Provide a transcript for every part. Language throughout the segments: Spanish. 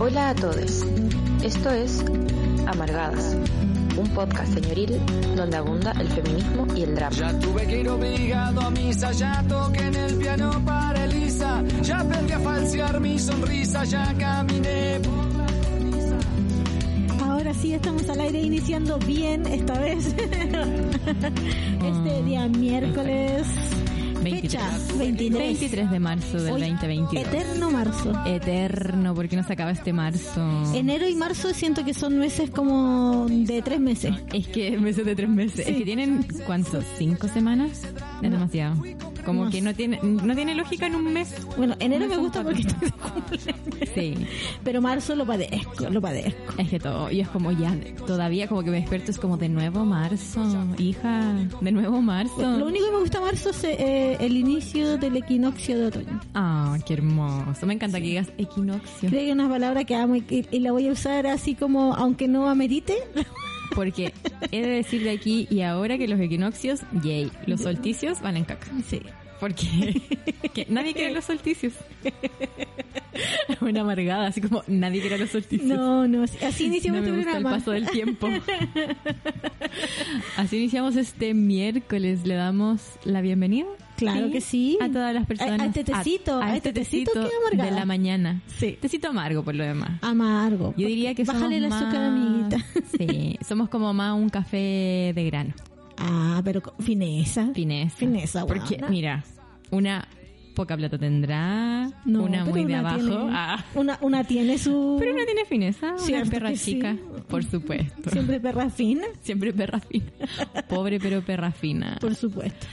Hola a todos. Esto es Amargadas, un podcast señoril donde abunda el feminismo y el drama. Ya tuve que ir obligado a misa, ya toqué en el piano para Elisa, ya aprendí a falsear mi sonrisa, ya caminé por la cornisa. Ahora sí estamos al aire iniciando bien esta vez. este día miércoles. 23. Fecha 23. 23 de marzo del Hoy, 2022. Eterno marzo. Eterno, porque no se acaba este marzo. Enero y marzo siento que son meses como de tres meses. Es que meses de tres meses. Sí. Es que tienen, ¿cuántos? ¿Cinco semanas? Es demasiado. Como No que sé. no tiene, no tiene lógica en un mes. Bueno, enero me gusta porque estoy cumpleaños. Sí. Pero marzo lo padezco, lo padezco. Es que todo, y es como ya, todavía como que me despierto, es como de nuevo marzo, hija, de nuevo marzo. Lo único que me gusta marzo es eh, el inicio del equinoccio de otoño. Ah, qué hermoso. Me encanta que digas equinoccio. Creo que es una palabra que amo y, y la voy a usar así como, aunque no amerite. Porque he de decir de aquí y ahora que los equinoccios, yay, los solsticios van en caca. Sí. Porque que nadie quiere los solsticios. Una amargada, así como nadie quiere los solsticios. No, no, así iniciamos No me este gusta el paso del tiempo. Así iniciamos este miércoles. Le damos la bienvenida. Claro que sí. A todas las personas. A- a este tecito, a este tecito de la mañana. Sí. Tecito amargo por lo demás. Amargo. Yo diría que somos Bájale el más... azúcar, amiguita. Sí, somos como más un café de grano. Ah, pero con fineza. Fineza. Fineza, Porque, buena. mira, una poca plata tendrá, No, una muy de una abajo. tiene- ah. Una, una tiene su... Pero una tiene fineza, una perra sí. chica, por supuesto. Siempre perra fina, Siempre perra fina. Pobre pero perra fina. por supuesto.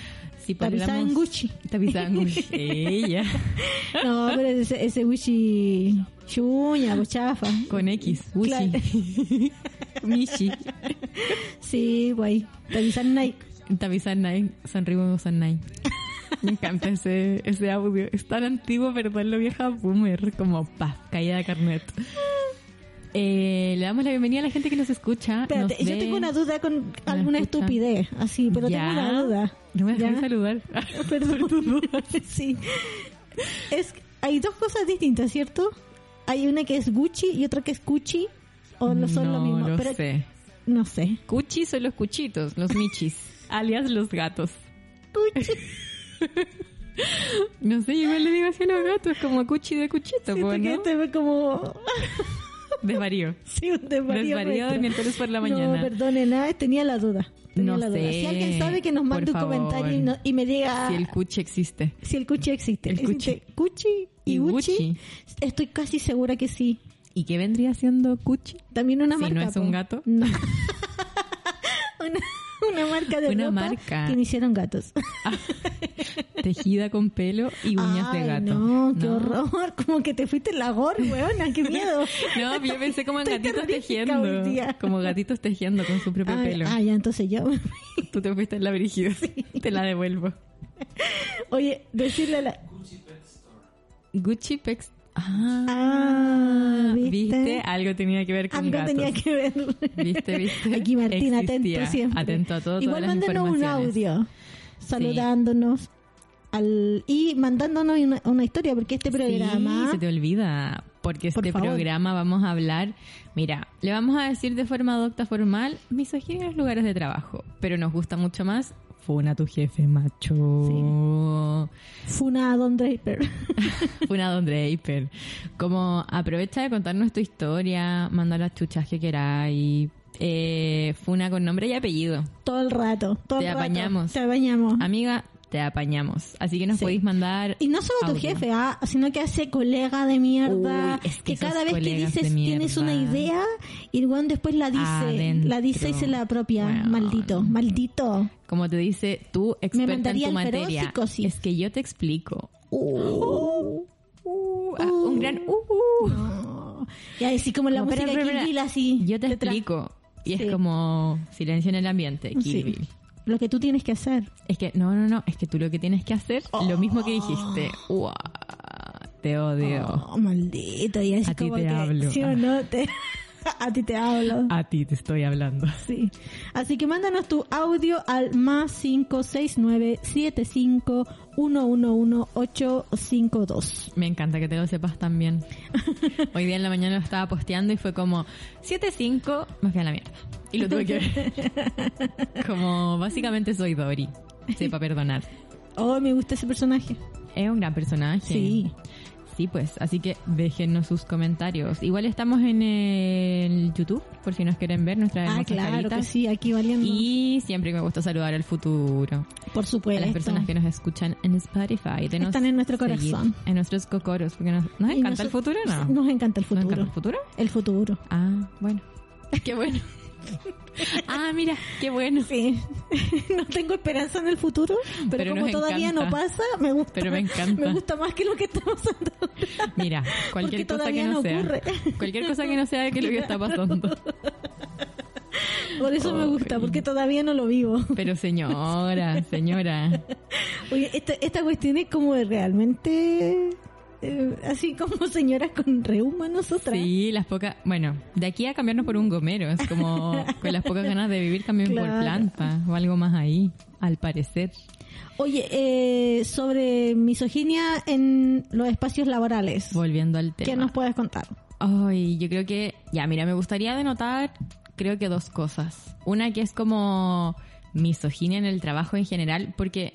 Si Tapizada en Gucci. Tapizada en Gucci. Ella. No, pero ese, ese Gucci chuña, bochafa. Con X. Gucci. Claro. Michi. Sí, guay. Tapizar Nike. Tapizar Nike. Son Nike. Me encanta ese, ese audio. Es tan antiguo, perdón, lo vieja boomer. Como pa, caída de carnet. Eh, le damos la bienvenida a la gente que nos escucha. Espérate, nos yo ve. tengo una duda con alguna escucha. estupidez, así, pero Ya. tengo una duda. No me dejes saludar. Perdón. sí. Es, hay dos cosas distintas, ¿cierto? Hay una que es Gucci y otra que es Gucci. O no son lo mismo. lo pero sé. No sé. Cuchi son los cuchitos, los michis, alias los gatos. Gucci. No sé, igual le digo así a los gatos, como cuchi de cuchito, Siento pues, que ¿no? este fue como Desvarío. sí, un desvarío. Desvarío nuestro. miércoles por la No, mañana. perdone, nada, tenía la duda. Tenía No la duda. sé, Si alguien sabe que nos mande un comentario y, no- y me diga Si el cuchi existe. si el Gucci existe. El. ¿Existe Gucci y, Y? Gucci. Estoy casi segura que sí. ¿Y qué vendría siendo cuchi? También una Si marca. no es un gato. No. una, una marca de Una ropa marca. que iniciaron gatos. Tejida con pelo y uñas de gato. No, qué horror. Como que te fuiste en la gorra, weona, qué miedo. No, yo pensé como en Estoy gatitos tejiendo. Como gatitos tejiendo con su propio Ay, pelo. ah, ya, entonces yo. Tú te fuiste en la brígida. Te la devuelvo. Oye, decirle a la. Gucci Pex. Ah, Ah, ¿viste? ¿viste? Algo tenía que ver con Algo gatos. tenía que ver. ¿Viste, viste? Aquí Martín, Existía. atento siempre. Atento a todo, Igual mándenos un audio saludándonos al y mandándonos una, una historia porque este programa Sí, se te olvida. Porque Por este favor. programa vamos a hablar. Mira, le vamos a decir de forma docta formal misoginia en los lugares de trabajo. Pero nos gusta mucho más. Funa a tu jefe, macho. Funa a Don Draper. Funa a Don Draper. Como aprovecha de contarnos tu historia, manda las chuchas que queráis. Eh, Funa con nombre y apellido. todo el rato. Todo Te el rato. apañamos. Te apañamos. Amiga, te apañamos. Así que nos Sí. podéis mandar. Y no solo tu jefe, ah, sino que hace colega de mierda. Uy, es que cada vez que dices tienes una idea y el weón después la dice, Adentro. la dice y se la apropia. Maldito, maldito. Como te dice, tú experta en mandaría tu materia. Es que yo te explico. Uh, uh, ah, un gran uh, uh. No. Y así como la Como, música de Kill Bill así. Yo te explico. Y Sí. es como silencio en el ambiente, Kill Sí. Bill. Lo que tú tienes que hacer. Es que, no, no, no, es que tú lo que tienes que hacer, lo mismo que dijiste. Uah, te odio. Oh, maldito. Y así A como te que, hablo. ¿sí o no? Te, A ti te hablo. A ti te estoy hablando. Sí. Así que mándanos tu audio al más 569 75 852 Me encanta que te lo sepas también. Hoy día en la mañana lo estaba posteando y fue como 75, me fui a la mierda. Y lo tuve que ver. Como básicamente soy Dory. Sepa perdonar. Oh, me gusta ese personaje. Es un gran personaje. Sí. Sí, pues, así que déjenos sus comentarios. Igual estamos en el YouTube, por si nos quieren ver nuestras Ah, claro que sí, aquí valiendo. Y siempre me gusta saludar al futuro. Por A supuesto. las personas que nos escuchan en Spotify. Denos Están en nuestro corazón. En nuestros cocoros. Porque nos, ¿nos encanta el noso- futuro, ¿no? Nos encanta el ¿Nos futuro. encanta el futuro? El futuro. Ah, bueno. Qué bueno. ah, mira, qué bueno. Sí. no tengo esperanza en el futuro, pero, Pero como todavía encanta. no pasa, me gusta. Pero me encanta. Me gusta más que lo que está pasando. Mira, cualquier Porque cosa que no, no sea. ocurre. Cualquier cosa que no sea que lo que está pasando. Por eso me gusta, Ay. porque todavía no lo vivo. Pero señora, señora. Oye, esta, esta cuestión es como de realmente... eh, así como señoras con reuma nosotras. Sí, las pocas. Bueno, de aquí a cambiarnos por un gomero. Es como con las pocas ganas de vivir también por Claro. planta o algo más ahí, al parecer. Oye, eh, sobre misoginia en los espacios laborales. Volviendo al tema. ¿Qué nos puedes contar? Ay, yo creo que, ya, mira, me gustaría denotar, creo que dos cosas. Una que es como misoginia en el trabajo en general, porque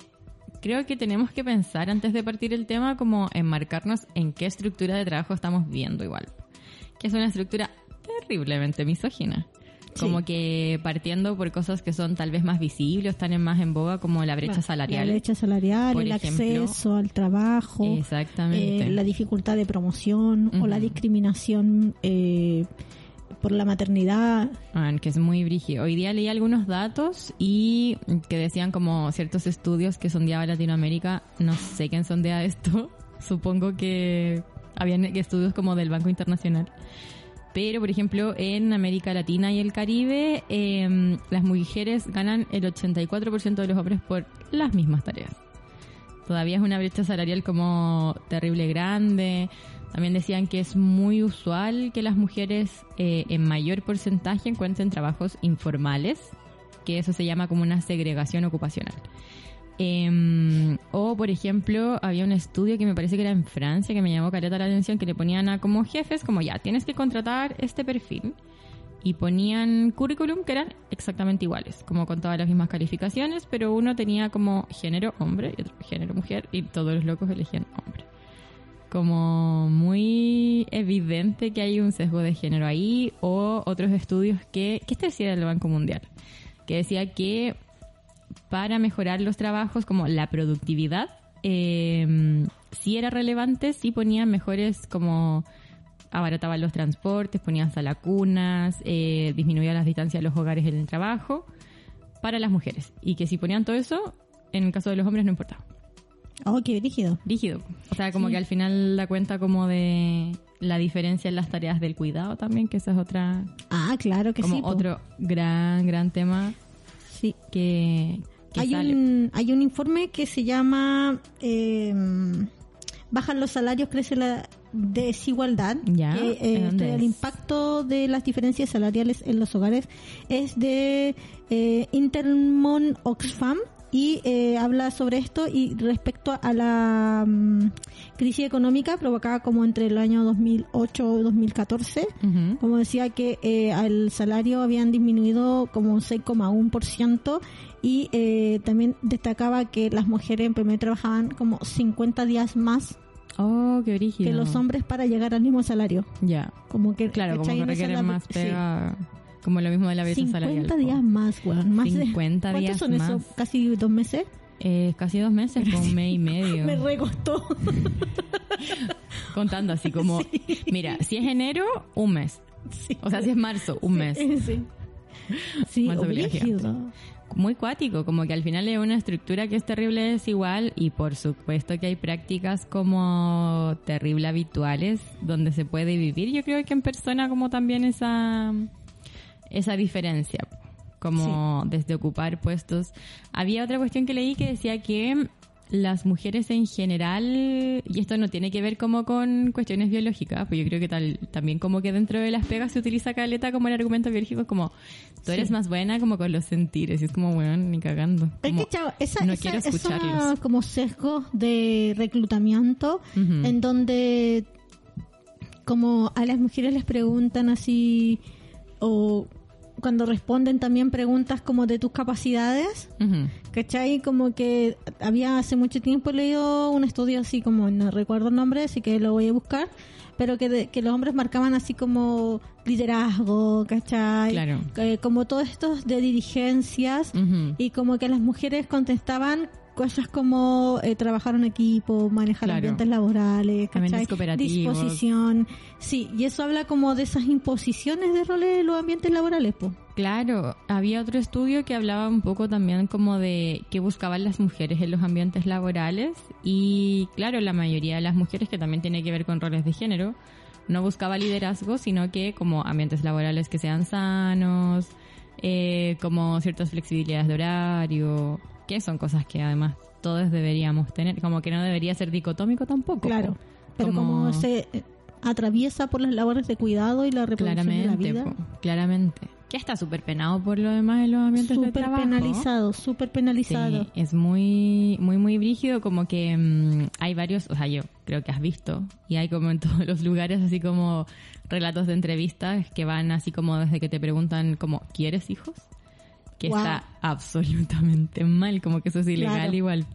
creo que tenemos que pensar antes de partir el tema como enmarcarnos en qué estructura de trabajo estamos viendo igual. Que es una estructura terriblemente misógina. Como que partiendo por cosas que son tal vez más visibles, están en más en boga, como la brecha salarial. La brecha salarial, Por el ejemplo. acceso al trabajo, Exactamente. eh, la dificultad de promoción o la discriminación eh, por la maternidad. Que es muy brígido. Hoy día leí algunos datos y que decían como ciertos estudios que sondeaba Latinoamérica. No sé quién sondea esto. Supongo que habían estudios como del Banco Internacional. Pero, por ejemplo, en América Latina y el Caribe, eh, las mujeres ganan el 84% de los hombres por las mismas tareas. Todavía es una brecha salarial como terrible grande. También decían que es muy usual que las mujeres eh, en mayor porcentaje encuentren trabajos informales, que eso se llama como una segregación ocupacional. Em, o, por ejemplo, había un estudio que me parece que era en Francia, que me llamó careta la atención, que le ponían a como jefes, como ya, tienes que contratar este perfil. Y ponían currículum que eran exactamente iguales, como con todas las mismas calificaciones, pero uno tenía como género hombre y otro género mujer, y todos los locos elegían hombre. Como muy evidente que hay un sesgo de género ahí, o otros estudios que, que este decía el Banco Mundial, que decía que para mejorar los trabajos, como la productividad, eh, sí era relevante, sí ponían mejores como abarataban los transportes, ponían salacunas, eh, disminuían las distancias de los hogares en el trabajo para las mujeres. Y que si ponían todo eso, en el caso de los hombres no importaba. Oh, qué rígido. Rígido. O sea, como Sí. que al final da cuenta como de la diferencia en las tareas del cuidado también, que esa es otra, Ah, claro que como sí. po. otro gran, gran tema Sí. que, que Hay sale. un, hay un informe que se llama eh, Bajan los salarios, crece la desigualdad. Ya, que, ¿de eh, estudia el impacto de las diferencias salariales en los hogares. Es de eh, Intermon Oxfam y eh, habla sobre esto y respecto a la mm, crisis económica provocada como entre el año 2008 y 2014 Ujú. como decía que eh, el salario habían disminuido como un 6,1% y eh, también destacaba que las mujeres en promedio trabajaban como 50 días más Oh, qué que los hombres para llegar al mismo salario. Ya. Como que Claro, como que requieren más sí. Como lo mismo de la brecha 50 salarial. po. días más, weón. Más de- 50 ¿Cuántos días son más. eso? ¿Casi dos meses? Eh, casi dos meses, con un mes y medio. Me recostó. Contando así como, mira, si es enero, un mes. sí. O sea, si es marzo, un mes. Sí. Sí. Muy cuático, como que al final es una estructura que es terrible desigual y por supuesto que hay prácticas como terrible habituales donde se puede vivir. Yo creo que en persona como también esa, esa diferencia, como desde ocupar puestos. Había otra cuestión que leí que decía que las mujeres en general, y esto no tiene que ver como con cuestiones biológicas, pues yo creo que tal, también como que dentro de las pegas se utiliza caleta como el argumento biológico, como tú eres Sí. más buena como con los sentires, y es como, bueno, ni cagando. Es que, chavo, esa, no esa- quiero escucharlos. como sesgos de reclutamiento en donde como a las mujeres les preguntan así o cuando responden también preguntas como de tus capacidades, Ujú. ¿cachai? Como que había hace mucho tiempo leído un estudio así como, no recuerdo el nombre, así que lo voy a buscar, pero que, de- que los hombres marcaban así como liderazgo, ¿cachai? Claro. Eh, como todos estos de dirigencias Ujú. y como que las mujeres contestaban cosas como eh, trabajar en equipo, manejar Claro. ambientes laborales, disposición. Sí, y eso habla como de esas imposiciones de roles en los ambientes laborales, pues. Claro, había otro estudio que hablaba un poco también como de qué buscaban las mujeres en los ambientes laborales y claro, la mayoría de las mujeres que también tiene que ver con roles de género no buscaba liderazgo, sino que como ambientes laborales que sean sanos, eh, como ciertas flexibilidades de horario, que son cosas que además todos deberíamos tener, como que no debería ser dicotómico tampoco. Claro. Pero como, se eh, atraviesa por las labores de cuidado y la reproducción de la vida. po, claramente. Que está súper penado por lo demás en los ambientes de Súper trabajo. penalizado, súper penalizado. Sí, es muy, muy, muy brígido, como que mm, hay varios, o sea, yo creo que has visto, y hay como en todos los lugares, así como relatos de entrevistas que van así como desde que te preguntan como, ¿quieres hijos? Que Wow. está absolutamente mal, como que eso es ilegal Claro. igual.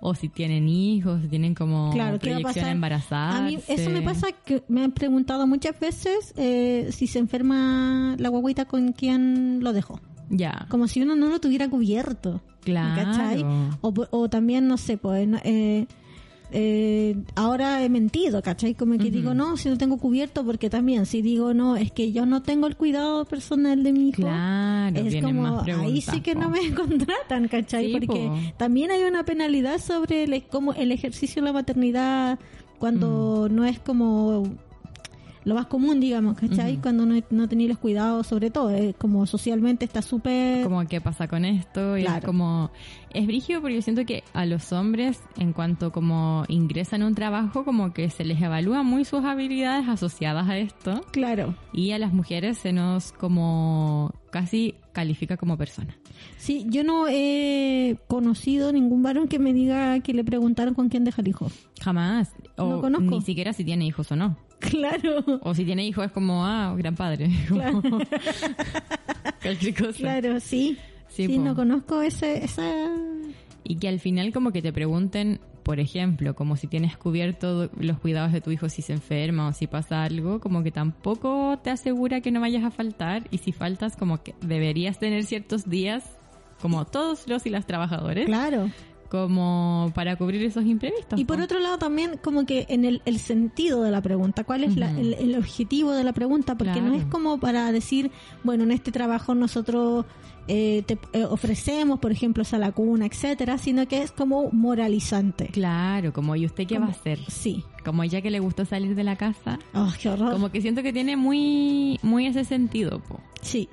O si tienen hijos, si tienen como Claro, ¿qué va a proyección a pasar? embarazarse. A mí eso me pasa que me han preguntado muchas veces eh, si se enferma la guaguita con quien lo dejó. Ya, Como si uno no lo tuviera cubierto. claro. ¿Cachai? O, o también, no sé, pues eh, eh, ahora he mentido, ¿cachai? Como que digo, no, si lo tengo cubierto, porque también si digo, no, es que yo no tengo el cuidado personal de mi hijo. Claro, es como, ahí sí que po. no me contratan, ¿cachai? Sí, porque po. también hay una penalidad sobre el, como el ejercicio de la maternidad cuando Mm. no es como lo más común, digamos, ¿cachai? Ujú. Cuando no, no tenéis los cuidados, sobre todo, eh, como socialmente está súper... como qué pasa con esto y es Claro. como es brígido porque yo siento que a los hombres en cuanto como ingresan a un trabajo como que se les evalúa muy sus habilidades asociadas a esto Claro. y a las mujeres se nos como casi califica como persona Sí, yo no he conocido ningún varón que me diga que le preguntaron con quién deja el hijo. jamás o No conozco. ni siquiera si tiene hijos o no Claro, o si tiene hijos es como ah gran padre Claro. Cualquier cosa claro, sí. Sí, no conozco ese, esa... Y que al final como que te pregunten, por ejemplo, como si tienes cubierto los cuidados de tu hijo si se enferma o si pasa algo, como que tampoco te asegura que no vayas a faltar y si faltas como que deberías tener ciertos días, como todos los y las trabajadores, Claro. Como para cubrir esos imprevistos. Y por po. otro lado también como que en el, el sentido de la pregunta, cuál es la- el, el objetivo de la pregunta, porque no es como para decir, bueno, en este trabajo nosotros eh, te eh, ofrecemos, por ejemplo, esa la cuna, etcétera, sino que es como moralizante. Claro, como ¿y usted qué va a hacer? Sí. Como ella que le gustó salir de la casa. Oh, qué horror. Como que siento que tiene muy, muy ese sentido, po. Sí.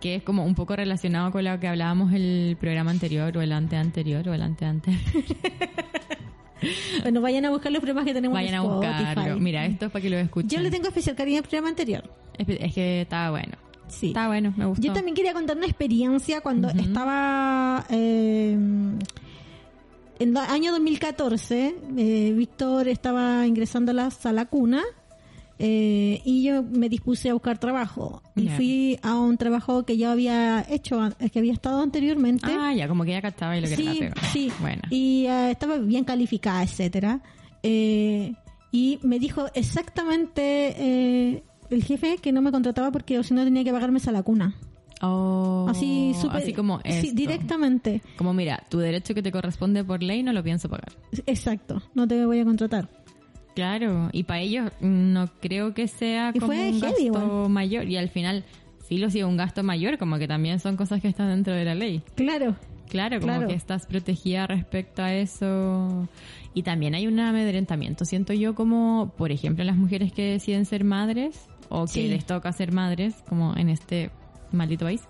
Que es como un poco relacionado con lo que hablábamos el programa anterior o el ante anterior o el ante ante. Bueno, vayan a buscar los programas que tenemos Vayan en a buscarlo. Spotify. Mira, esto es para que lo escuchen. Yo le tengo especial cariño al programa anterior. Es, es que estaba bueno. Sí. Estaba bueno, me gustó. Yo también quería contar una experiencia cuando estaba eh, en el año 2014. eh, Víctor estaba ingresando a la sala cuna eh, y yo me dispuse a buscar trabajo. Y fui a un trabajo que yo había hecho, que había estado anteriormente. Ah, ya, como que ya cachaba y lo que era sí, pega. sí. Bueno. Y eh, estaba bien calificada, etcétera. Eh, y me dijo exactamente eh, el jefe que no me contrataba porque si no tenía que pagarme esa lacuna. Oh, Así súper. Así como sí, directamente. Como mira, tu derecho que te corresponde por ley no lo pienso pagar. Exacto. No te voy a contratar. Claro, y para ellos no creo que sea Y como fue un heavy gasto mayor. Y al final, sí lo sigue un gasto mayor, como que también son cosas que están dentro de la ley. Claro. Claro, como Claro. que estás protegida respecto a eso. Y también hay un amedrentamiento, siento yo, como, por ejemplo, las mujeres que deciden ser madres o que Sí. les toca ser madres, como en este maldito país.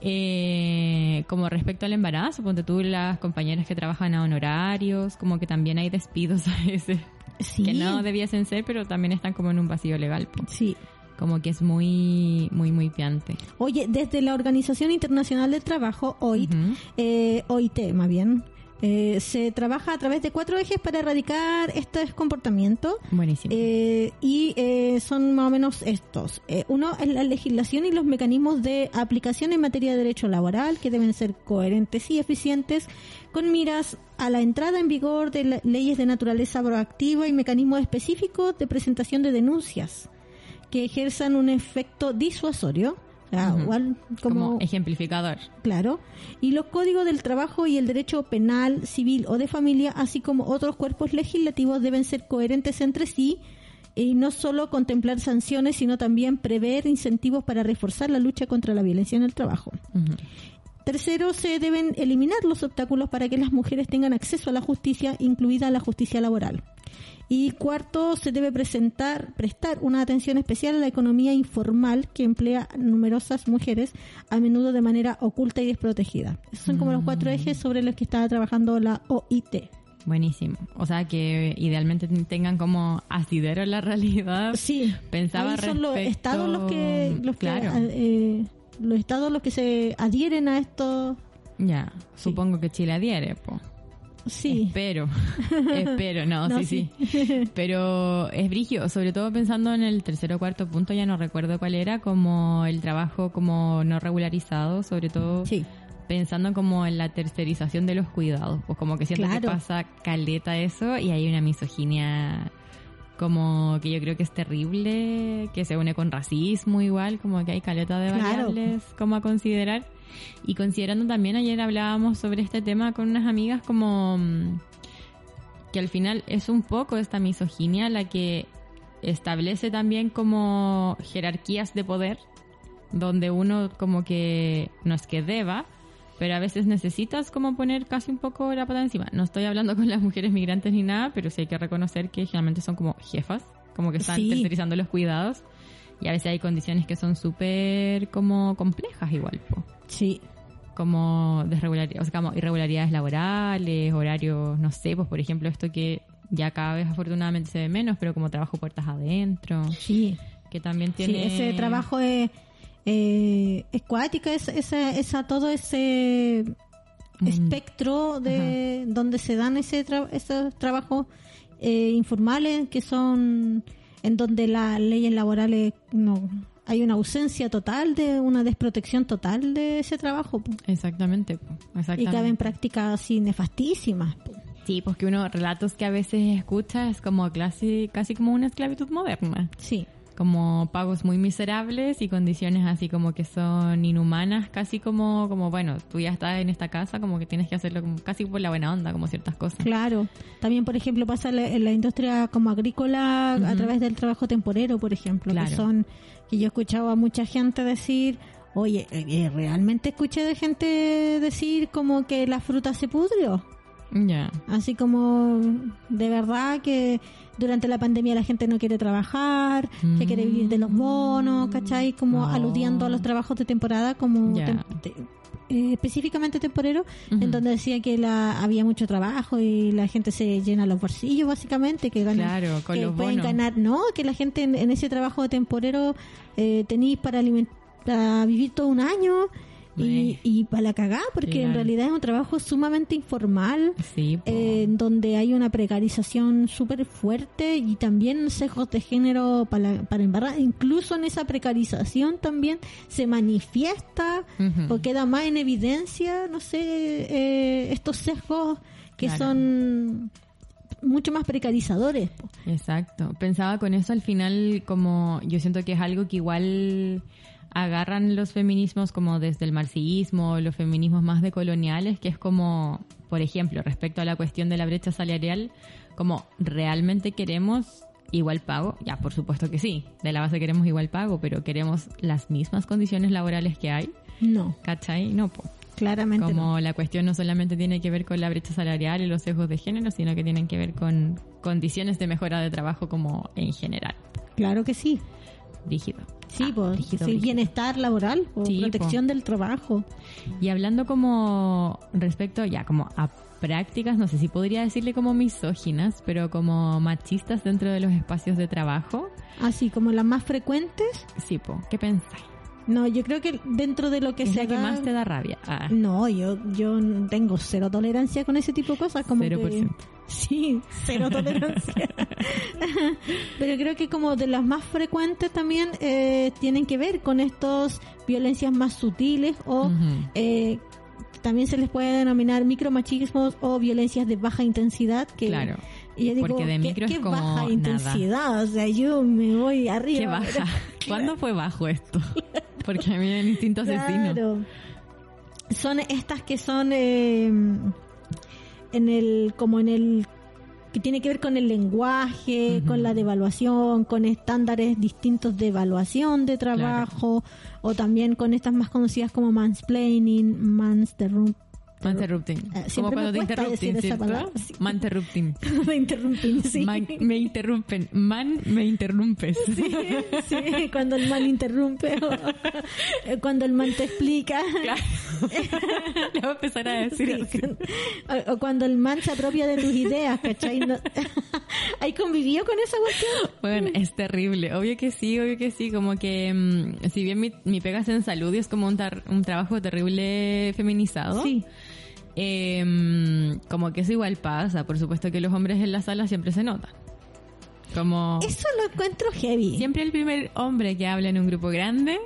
Eh, como respecto al embarazo, ponte tú las compañeras que trabajan a honorarios, como que también hay despidos a veces Sí. que no debiesen ser, pero también están como en un vacío legal. Sí. Como que es muy, muy, muy piante. Oye, desde la Organización Internacional del Trabajo, OIT, Ujú. eh, OIT más bien, eh, se trabaja a través de cuatro ejes para erradicar este comportamiento. Buenísimo. Eh, y eh, son más o menos estos. Eh, uno es la legislación y los mecanismos de aplicación en materia de derecho laboral que deben ser coherentes y eficientes con miras a la entrada en vigor de leyes de naturaleza proactiva y mecanismos específicos de presentación de denuncias que ejerzan un efecto disuasorio. Igual como, como ejemplificador. Claro. Y los códigos del trabajo y el derecho penal, civil o de familia, así como otros cuerpos legislativos, deben ser coherentes entre sí y no solo contemplar sanciones, sino también prever incentivos para reforzar la lucha contra la violencia en el trabajo. Tercero, se deben eliminar los obstáculos para que las mujeres tengan acceso a la justicia, incluida la justicia laboral. Y cuarto, se debe presentar, prestar una atención especial a la economía informal que emplea numerosas mujeres, a menudo de manera oculta y desprotegida. Esos son como los cuatro ejes sobre los que estaba trabajando la OIT. Buenísimo. O sea que idealmente tengan como asidero en la realidad. Sí, Pensaba ahí son los estados los que, los que, Claro. eh, los estados los que se adhieren a esto. Ya, supongo que Chile adhiere, po. Sí, Espero, espero, no, No, sí, sí, Pero es brigio, sobre todo pensando en el tercer o cuarto punto, ya no recuerdo cuál era, como el trabajo como no regularizado, sobre todo sí. pensando como en la tercerización de los cuidados, pues como que siento que Claro. pasa caleta eso y hay una misoginia como que yo creo que es terrible, que se une con racismo igual, como que hay caleta de Claro. variables como a considerar. Y considerando también, ayer hablábamos sobre este tema con unas amigas como mm, que al final es un poco esta misoginia la que establece también como jerarquías de poder donde uno como que no es que deba, pero a veces necesitas como poner casi un poco la pata encima. No estoy hablando con las mujeres migrantes ni nada, pero sí hay que reconocer que generalmente son como jefas, como que están Sí. tercerizando los cuidados y a veces hay condiciones que son súper como complejas igual, po. Sí, como desregularidades, o sea, como irregularidades laborales, horarios, no sé, pues por ejemplo esto que ya cada vez afortunadamente se ve menos, pero como trabajo puertas adentro, sí. que también Sí, tiene ese trabajo es, eh, es cuática, es, esa, esa, todo ese Mm. espectro de donde se dan ese tra- esos trabajos eh, informales que son en donde las leyes laborales no hay una ausencia total de una desprotección total de ese trabajo po. Exactamente, po, y exactamente. caben prácticas así nefastísimas po. Sí, porque uno, relatos que a veces escucha es como casi, casi como una esclavitud moderna. sí Como pagos muy miserables y condiciones así como que son inhumanas, casi como, como bueno, tú ya estás en esta casa, como que tienes que hacerlo como casi por la buena onda, como ciertas cosas. Claro. También, por ejemplo, pasa la- en la industria como agrícola a través del trabajo temporero, por ejemplo, Claro. que son que yo he escuchado a mucha gente decir, oye, eh, realmente escuché de gente decir como que la fruta se pudrió. Ya. Así como de verdad que durante la pandemia la gente no quiere trabajar, que quiere vivir de los bonos, ¿cachai? Como Mm. Oh. aludiendo a los trabajos de temporada como Ya. tem- te- eh, específicamente temporero, en donde decía que la, había mucho trabajo y la gente se llena los bolsillos básicamente, que ganan, Claro, con que los pueden bonos. ganar, no, que la gente en, en ese trabajo de temporero eh, tenéis para alimentar, para vivir todo un año. Y, Ay. y para la cagá, porque en realidad es un trabajo sumamente informal, Sí, eh, en donde hay una precarización súper fuerte y también sesgos de género para, para embarrar. Incluso en esa precarización también se manifiesta o queda más en evidencia, no sé, eh, estos sesgos que Claro. son mucho más precarizadores. Exacto. Pensaba con eso al final como yo siento que es algo que igual agarran los feminismos como desde el marxismo, los feminismos más decoloniales, que es como, por ejemplo, respecto a la cuestión de la brecha salarial, como realmente queremos igual pago, ya por supuesto que sí, de la base queremos igual pago, pero queremos las mismas condiciones laborales que hay, No, ¿cachai? No, po. claramente Como no. la cuestión no solamente tiene que ver con la brecha salarial y los sesgos de género, sino que tienen que ver con condiciones de mejora de trabajo como en general. Claro que sí. Rígido. Sí, Ah, pues, brígido, sí, brígido. bienestar laboral, o Sí, protección del trabajo. Y hablando como respecto ya como a prácticas, no sé si podría decirle como misóginas, pero como machistas dentro de los espacios de trabajo. Así como las más frecuentes. Sí, po, ¿qué pensáis? No, yo creo que dentro de lo que ¿Qué es se la que da- más te da rabia? Ah, No, yo, yo tengo cero tolerancia con ese tipo de cosas. Como que- 0%. Sí, cero tolerancia. Pero creo que como de las más frecuentes también eh, tienen que ver con estos violencias más sutiles o eh, también se les puede denominar micromachismos o violencias de baja intensidad. Que, Claro. y yo digo, porque de ¿qué- micro es qué como baja nada. intensidad? O sea, yo me voy arriba. Qué baja. ¿Cuándo fue bajo esto? Porque a mí el instinto asesino. Claro. Son estas que son eh, en el como en el que tiene que ver con el lenguaje, con la devaluación, con estándares distintos de evaluación de trabajo o también con estas más conocidas como mansplaining, mansterrum, Manterrupting. Eh, Como cuando te interrumpen, esa ¿cierto? palabra, sí. Manterrupting. me interrumpí, sí. Man- me interrumpen. Man, me interrumpes. Sí, sí, cuando el man interrumpe o cuando el man te explica. Claro. Le voy a empezar a decir Sí. así. O, o cuando el man se apropia de tus ideas, ¿cachai? No- ¿Hay convivido con esa cuestión? Bueno, es terrible. Obvio que sí, obvio que sí. Como que, mm, si bien mi, mi pega es en salud y es como un, tar- un trabajo terrible feminizado. Sí. Eh, como que eso igual pasa. Por supuesto que los hombres en la sala siempre se notan. Como Eso lo encuentro heavy. siempre el primer hombre que habla en un grupo grande,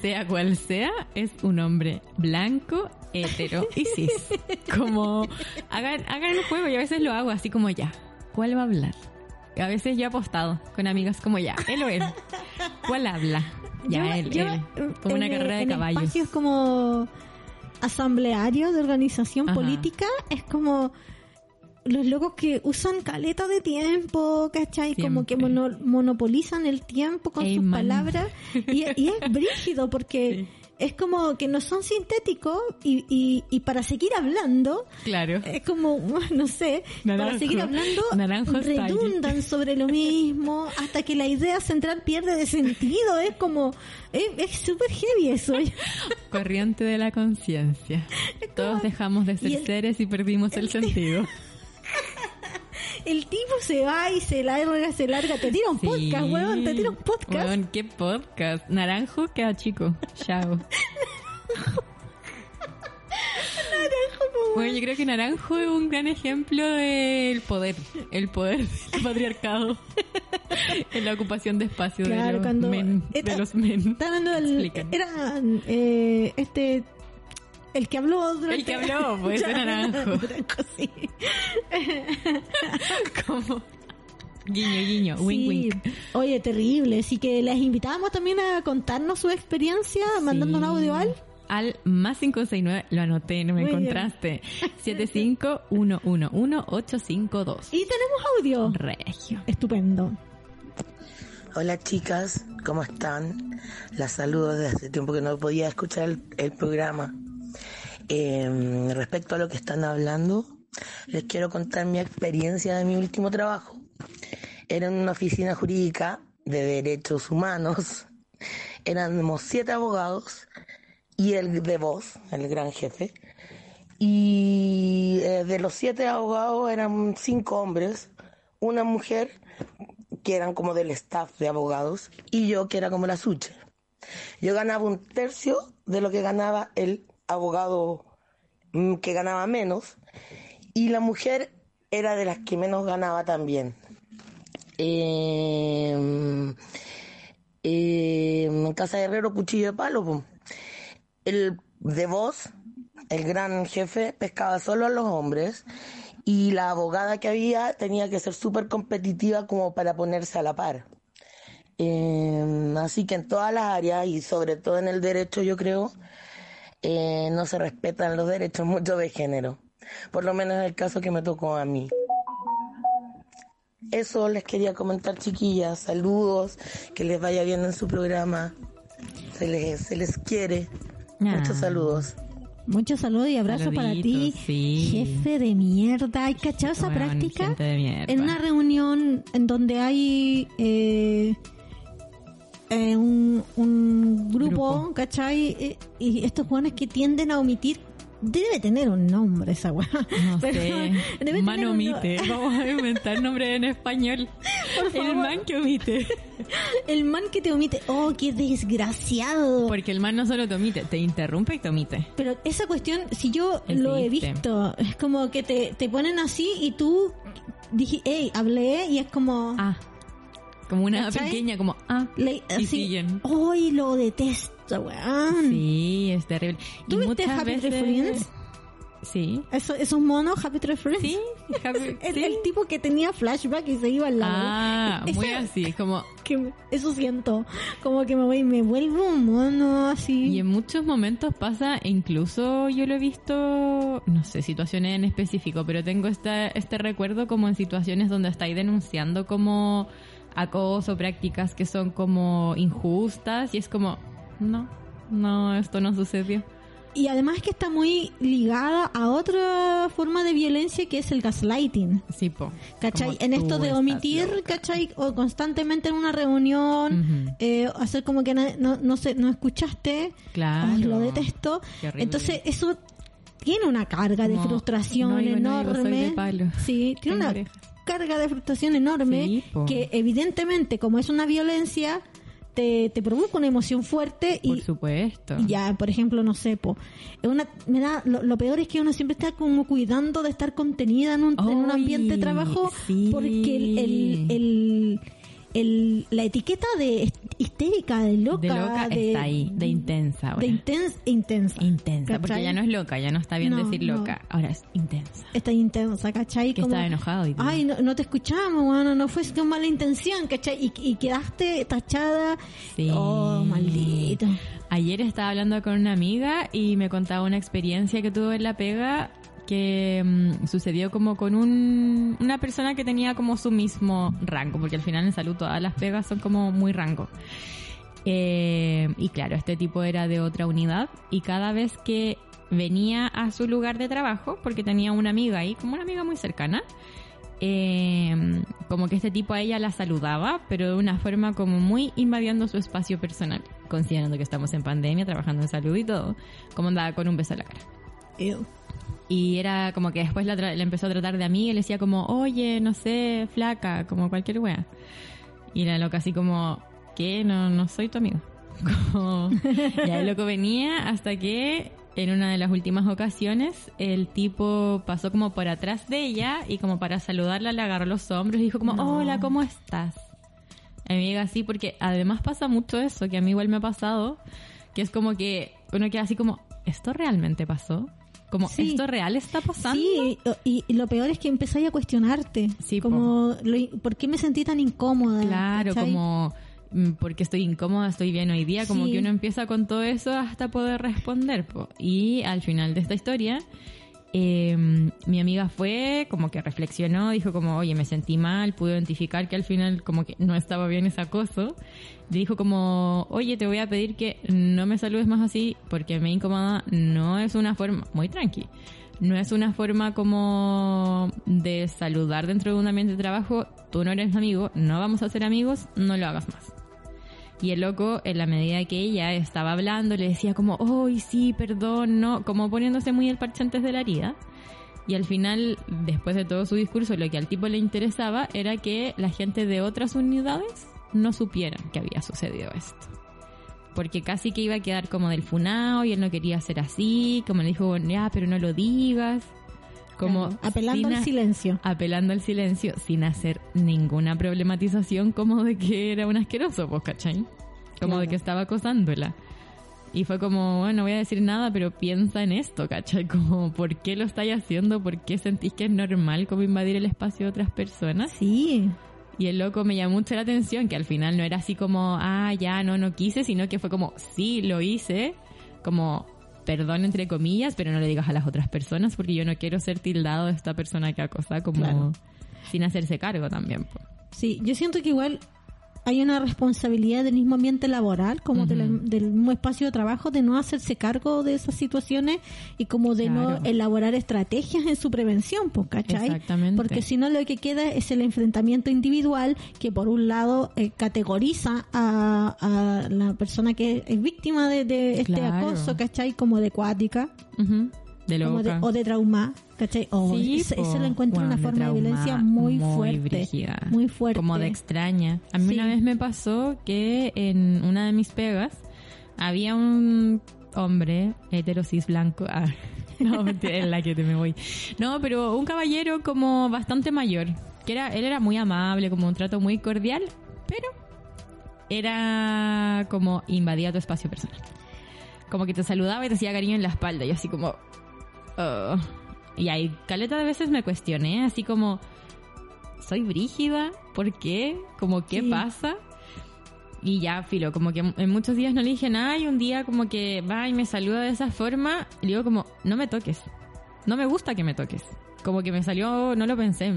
sea cual sea, es un hombre blanco, hetero y cis. Como hagan, hagan el juego y a veces lo hago así como ya. ¿Cuál va a hablar? A veces yo he apostado con amigas como ya, él o él. ¿Cuál habla? Ya Yo- él, yo, él. Como una en- carrera de en caballos. espacios como asamblearios de organización Ajá. política es como los locos que usan caleta de tiempo, ¿cachai? Como que Siempre. mono- monopolizan el tiempo con sus palabras. Y, y es brígido porque es como que no son sintéticos y, y, y para seguir hablando Claro. es como, no sé, para seguir hablando, Naranjo style. redundan sobre lo mismo hasta que la idea central pierde de sentido. Es como, es es súper heavy eso. Corriente de la conciencia. Todos dejamos de y ser el- seres y perdimos el sentido. El tipo se va y se larga, se larga. Te tira un Sí. podcast, weón, te tira un podcast. Weón, ¿qué podcast? Naranjo queda chico. Chao. Bueno, yo creo que Naranjo es un gran ejemplo del poder, el poder del patriarcado en la ocupación de espacio de los men, de los men. Hablando del, era eh, este el que habló durante- El que habló, pues, ese naranjo. Naranjo, sí. Como guiño, guiño, wink, Sí. wink. Oye, terrible. Así que les invitamos también a contarnos su experiencia mandando un audio al. Al más 569, lo anoté, no me Muy encontraste. 751111852. Y tenemos audio. Regio. Estupendo. Hola chicas, ¿cómo están? Las saludo desde hace tiempo que no podía escuchar el, el programa. Eh, respecto a lo que están hablando, les quiero contar mi experiencia de mi último trabajo. Era en una oficina jurídica de derechos humanos. Éramos siete abogados y el de voz, el gran jefe. Y eh, de los siete abogados eran cinco hombres, una mujer que eran como del staff de abogados y yo que era como la suche. Yo ganaba un tercio de lo que ganaba el abogado mm, que ganaba menos y la mujer era de las que menos ganaba también. Eh, eh, en Casa de Herrero, cuchillo de palo. El de voz, el gran jefe, pescaba solo a los hombres y la abogada que había tenía que ser súper competitiva como para ponerse a la par. Eh, así que en todas las áreas y sobre todo en el derecho yo creo eh, no se respetan los derechos mucho de género. Por lo menos en el caso que me tocó a mí. Eso les quería comentar chiquillas. Saludos, que les vaya bien en su programa. Se les, se les quiere. Ah. Muchos saludos. Muchos saludos y abrazos para ti, sí. jefe de mierda. ¿Hay cachado esa práctica? gente de mierda. En una reunión en donde hay eh, eh, un, un grupo, Grupo. ¿cachai? Eh, Y estos jóvenes que tienden a omitir, debe tener un nombre esa weá. No Pero sé. debe Man un- omite. Vamos a inventar nombre en español. Por favor. El man que omite. El man que te omite, oh, qué desgraciado. Porque el man no solo te omite, te interrumpe y te omite. Pero esa cuestión, si yo lo he visto, es como que te, te ponen así y tú dije, hey, hablé y es como... Ah. Como una pequeña, como, ah. le- y siguen. ¡Ay, lo detesto, weón! Sí, es terrible. ¿Tú y viste muchas Happy veces... Friends? Sí. Eso, esos monos, Happy Tree Friends. Sí, Happy- El, sí. el tipo que tenía flashback y se iba al lado. Ah, Esa- muy así, como... que eso siento. Como que me voy, me vuelvo un mono así. Y en muchos momentos pasa, incluso yo lo he visto, no sé, situaciones en específico, pero tengo esta, este recuerdo como en situaciones donde estáis denunciando como acoso, prácticas que son como injustas y es como, no, no, esto no sucedió. Y además que está muy ligada a otra forma de violencia que es el gaslighting. Sí, po. ¿Cachai? En esto de omitir. ¿cachai? O constantemente en una reunión, Ujú. eh, hacer como que no, no, sé, no escuchaste. Claro. Ay, lo detesto. Entonces, eso tiene una carga de No, frustración no, yo no soy enorme. de palo. Sí, tiene Tengo una orejas. Carga de frustración enorme Sí, que evidentemente, como es una violencia, te, te provoca una emoción fuerte Por y, supuesto. y ya, por ejemplo, no sé, po, una, me da, lo, lo peor es que uno siempre está como cuidando de estar contenida en un, en un ambiente de trabajo sí. porque el, el, el- el- la etiqueta de histérica, de loca, de loca está ahí, de intensa ahora. de intensa, intensa. intensa, porque ya no es loca, ya no está bien No, decir no. loca, ahora es intensa. Está intensa, ¿cachai? Que Como, está enojado. Ay, no, no te escuchamos, bueno, no fue con mala intención, ¿cachai? Y, y quedaste tachada. Sí. Oh, maldito. Ayer estaba hablando con una amiga y me contaba una experiencia que tuvo en la pega que mm, sucedió como con un, una persona que tenía como su mismo rango, porque al final en salud todas las pegas son como muy rango. Eh, y claro, este tipo era de otra unidad y cada vez que venía a su lugar de trabajo, porque tenía una amiga ahí, como una amiga muy cercana, eh, como que este tipo a ella la saludaba, pero de una forma como muy invadiendo su espacio personal, considerando que estamos en pandemia, trabajando en salud y todo, como andaba con un beso en la cara. Ew. Y era como que después la, la empezó a tratar de amiga y le decía como, oye, no sé, flaca, como cualquier wea. Y la loca así como, ¿qué? No, no soy tu amiga. Como, ya el loco venía hasta que en una de las últimas ocasiones el tipo pasó como por atrás de ella y como para saludarla le agarró los hombros y dijo como, hola, ¿cómo estás? Amiga, sí, porque además pasa mucho eso, que a mí igual me ha pasado, que es como que uno queda así como, ¿esto realmente pasó? Como, Sí. ¿esto real está pasando? Sí, y, y lo peor es que empezáis a cuestionarte. Sí, como, lo- ¿por qué me sentí tan incómoda? Claro, ¿cachai? como mm, porque estoy incómoda, estoy bien hoy día, como Sí. que uno empieza con todo eso hasta poder responder. po. Y al final de esta historia, eh, mi amiga fue, como que reflexionó, dijo como, oye, me sentí mal, pude identificar que al final como que no estaba bien ese acoso. Dijo como, oye, te voy a pedir que no me saludes más así porque me incomoda. No es una forma, muy tranqui, no es una forma como de saludar dentro de un ambiente de trabajo. Tú no eres mi amigo, no vamos a ser amigos, no lo hagas más. Y el loco, en la medida que ella estaba hablando, le decía como, ¡ay, sí, perdón! No, como poniéndose muy el parche antes de la herida. Y al final, después de todo su discurso, lo que al tipo le interesaba era que la gente de otras unidades no supieran que había sucedido esto. Porque casi que iba a quedar como del funao y él no quería ser así, como le dijo, ya, pero no lo digas. Como Claro, apelando al silencio. apelando al silencio sin hacer ninguna problematización como de que era un asqueroso, pues, ¿cachai? Como de que estaba acosándola. Y fue como, bueno, no voy a decir nada, pero piensa en esto, ¿cachai? Como, ¿por qué lo estáis haciendo? ¿Por qué sentís que es normal como invadir el espacio de otras personas? Sí. Y el loco me llamó mucho la atención, que al final no era así como, ah, ya, no, no quise, sino que fue como, sí, lo hice, como, perdón entre comillas, pero no le digas a las otras personas porque yo no quiero ser tildado de esta persona que acosa, como, Claro. sin hacerse cargo también. Sí, yo siento que igual hay una responsabilidad del mismo ambiente laboral, como de la- Ujú. del mismo espacio de trabajo, de no hacerse cargo de esas situaciones y como de no elaborar estrategias en su prevención, pues, ¿cachai? Exactamente. Porque si no lo que queda es el enfrentamiento individual que por un lado eh, categoriza a, a la persona que es víctima de, de este Claro. acoso, ¿cachai? Como de cuática. De como de- o de trauma, ¿cachai? O Sí, ese lo encuentro Bueno, una forma de violencia muy, fuerte. brígida. Muy fuerte. Como de extraña. A mí Sí. una vez me pasó que en una de mis pegas había un hombre heterosis blanco. Ah, no, es la que te me voy. No, pero un caballero como bastante mayor. Que era, él era muy amable, como un trato muy cordial, pero era como invadía tu espacio personal. Como que te saludaba y te hacía cariño en la espalda. Y así como, Oh. Y ahí, caleta de veces me cuestioné, así como, ¿soy brígida? ¿Por qué? Como, ¿qué Sí. pasa? Y ya, filo, como que en muchos días no le dije nada y un día como que va y me saluda de esa forma, le digo como, no me toques. No me gusta que me toques. Como que me salió, no lo pensé.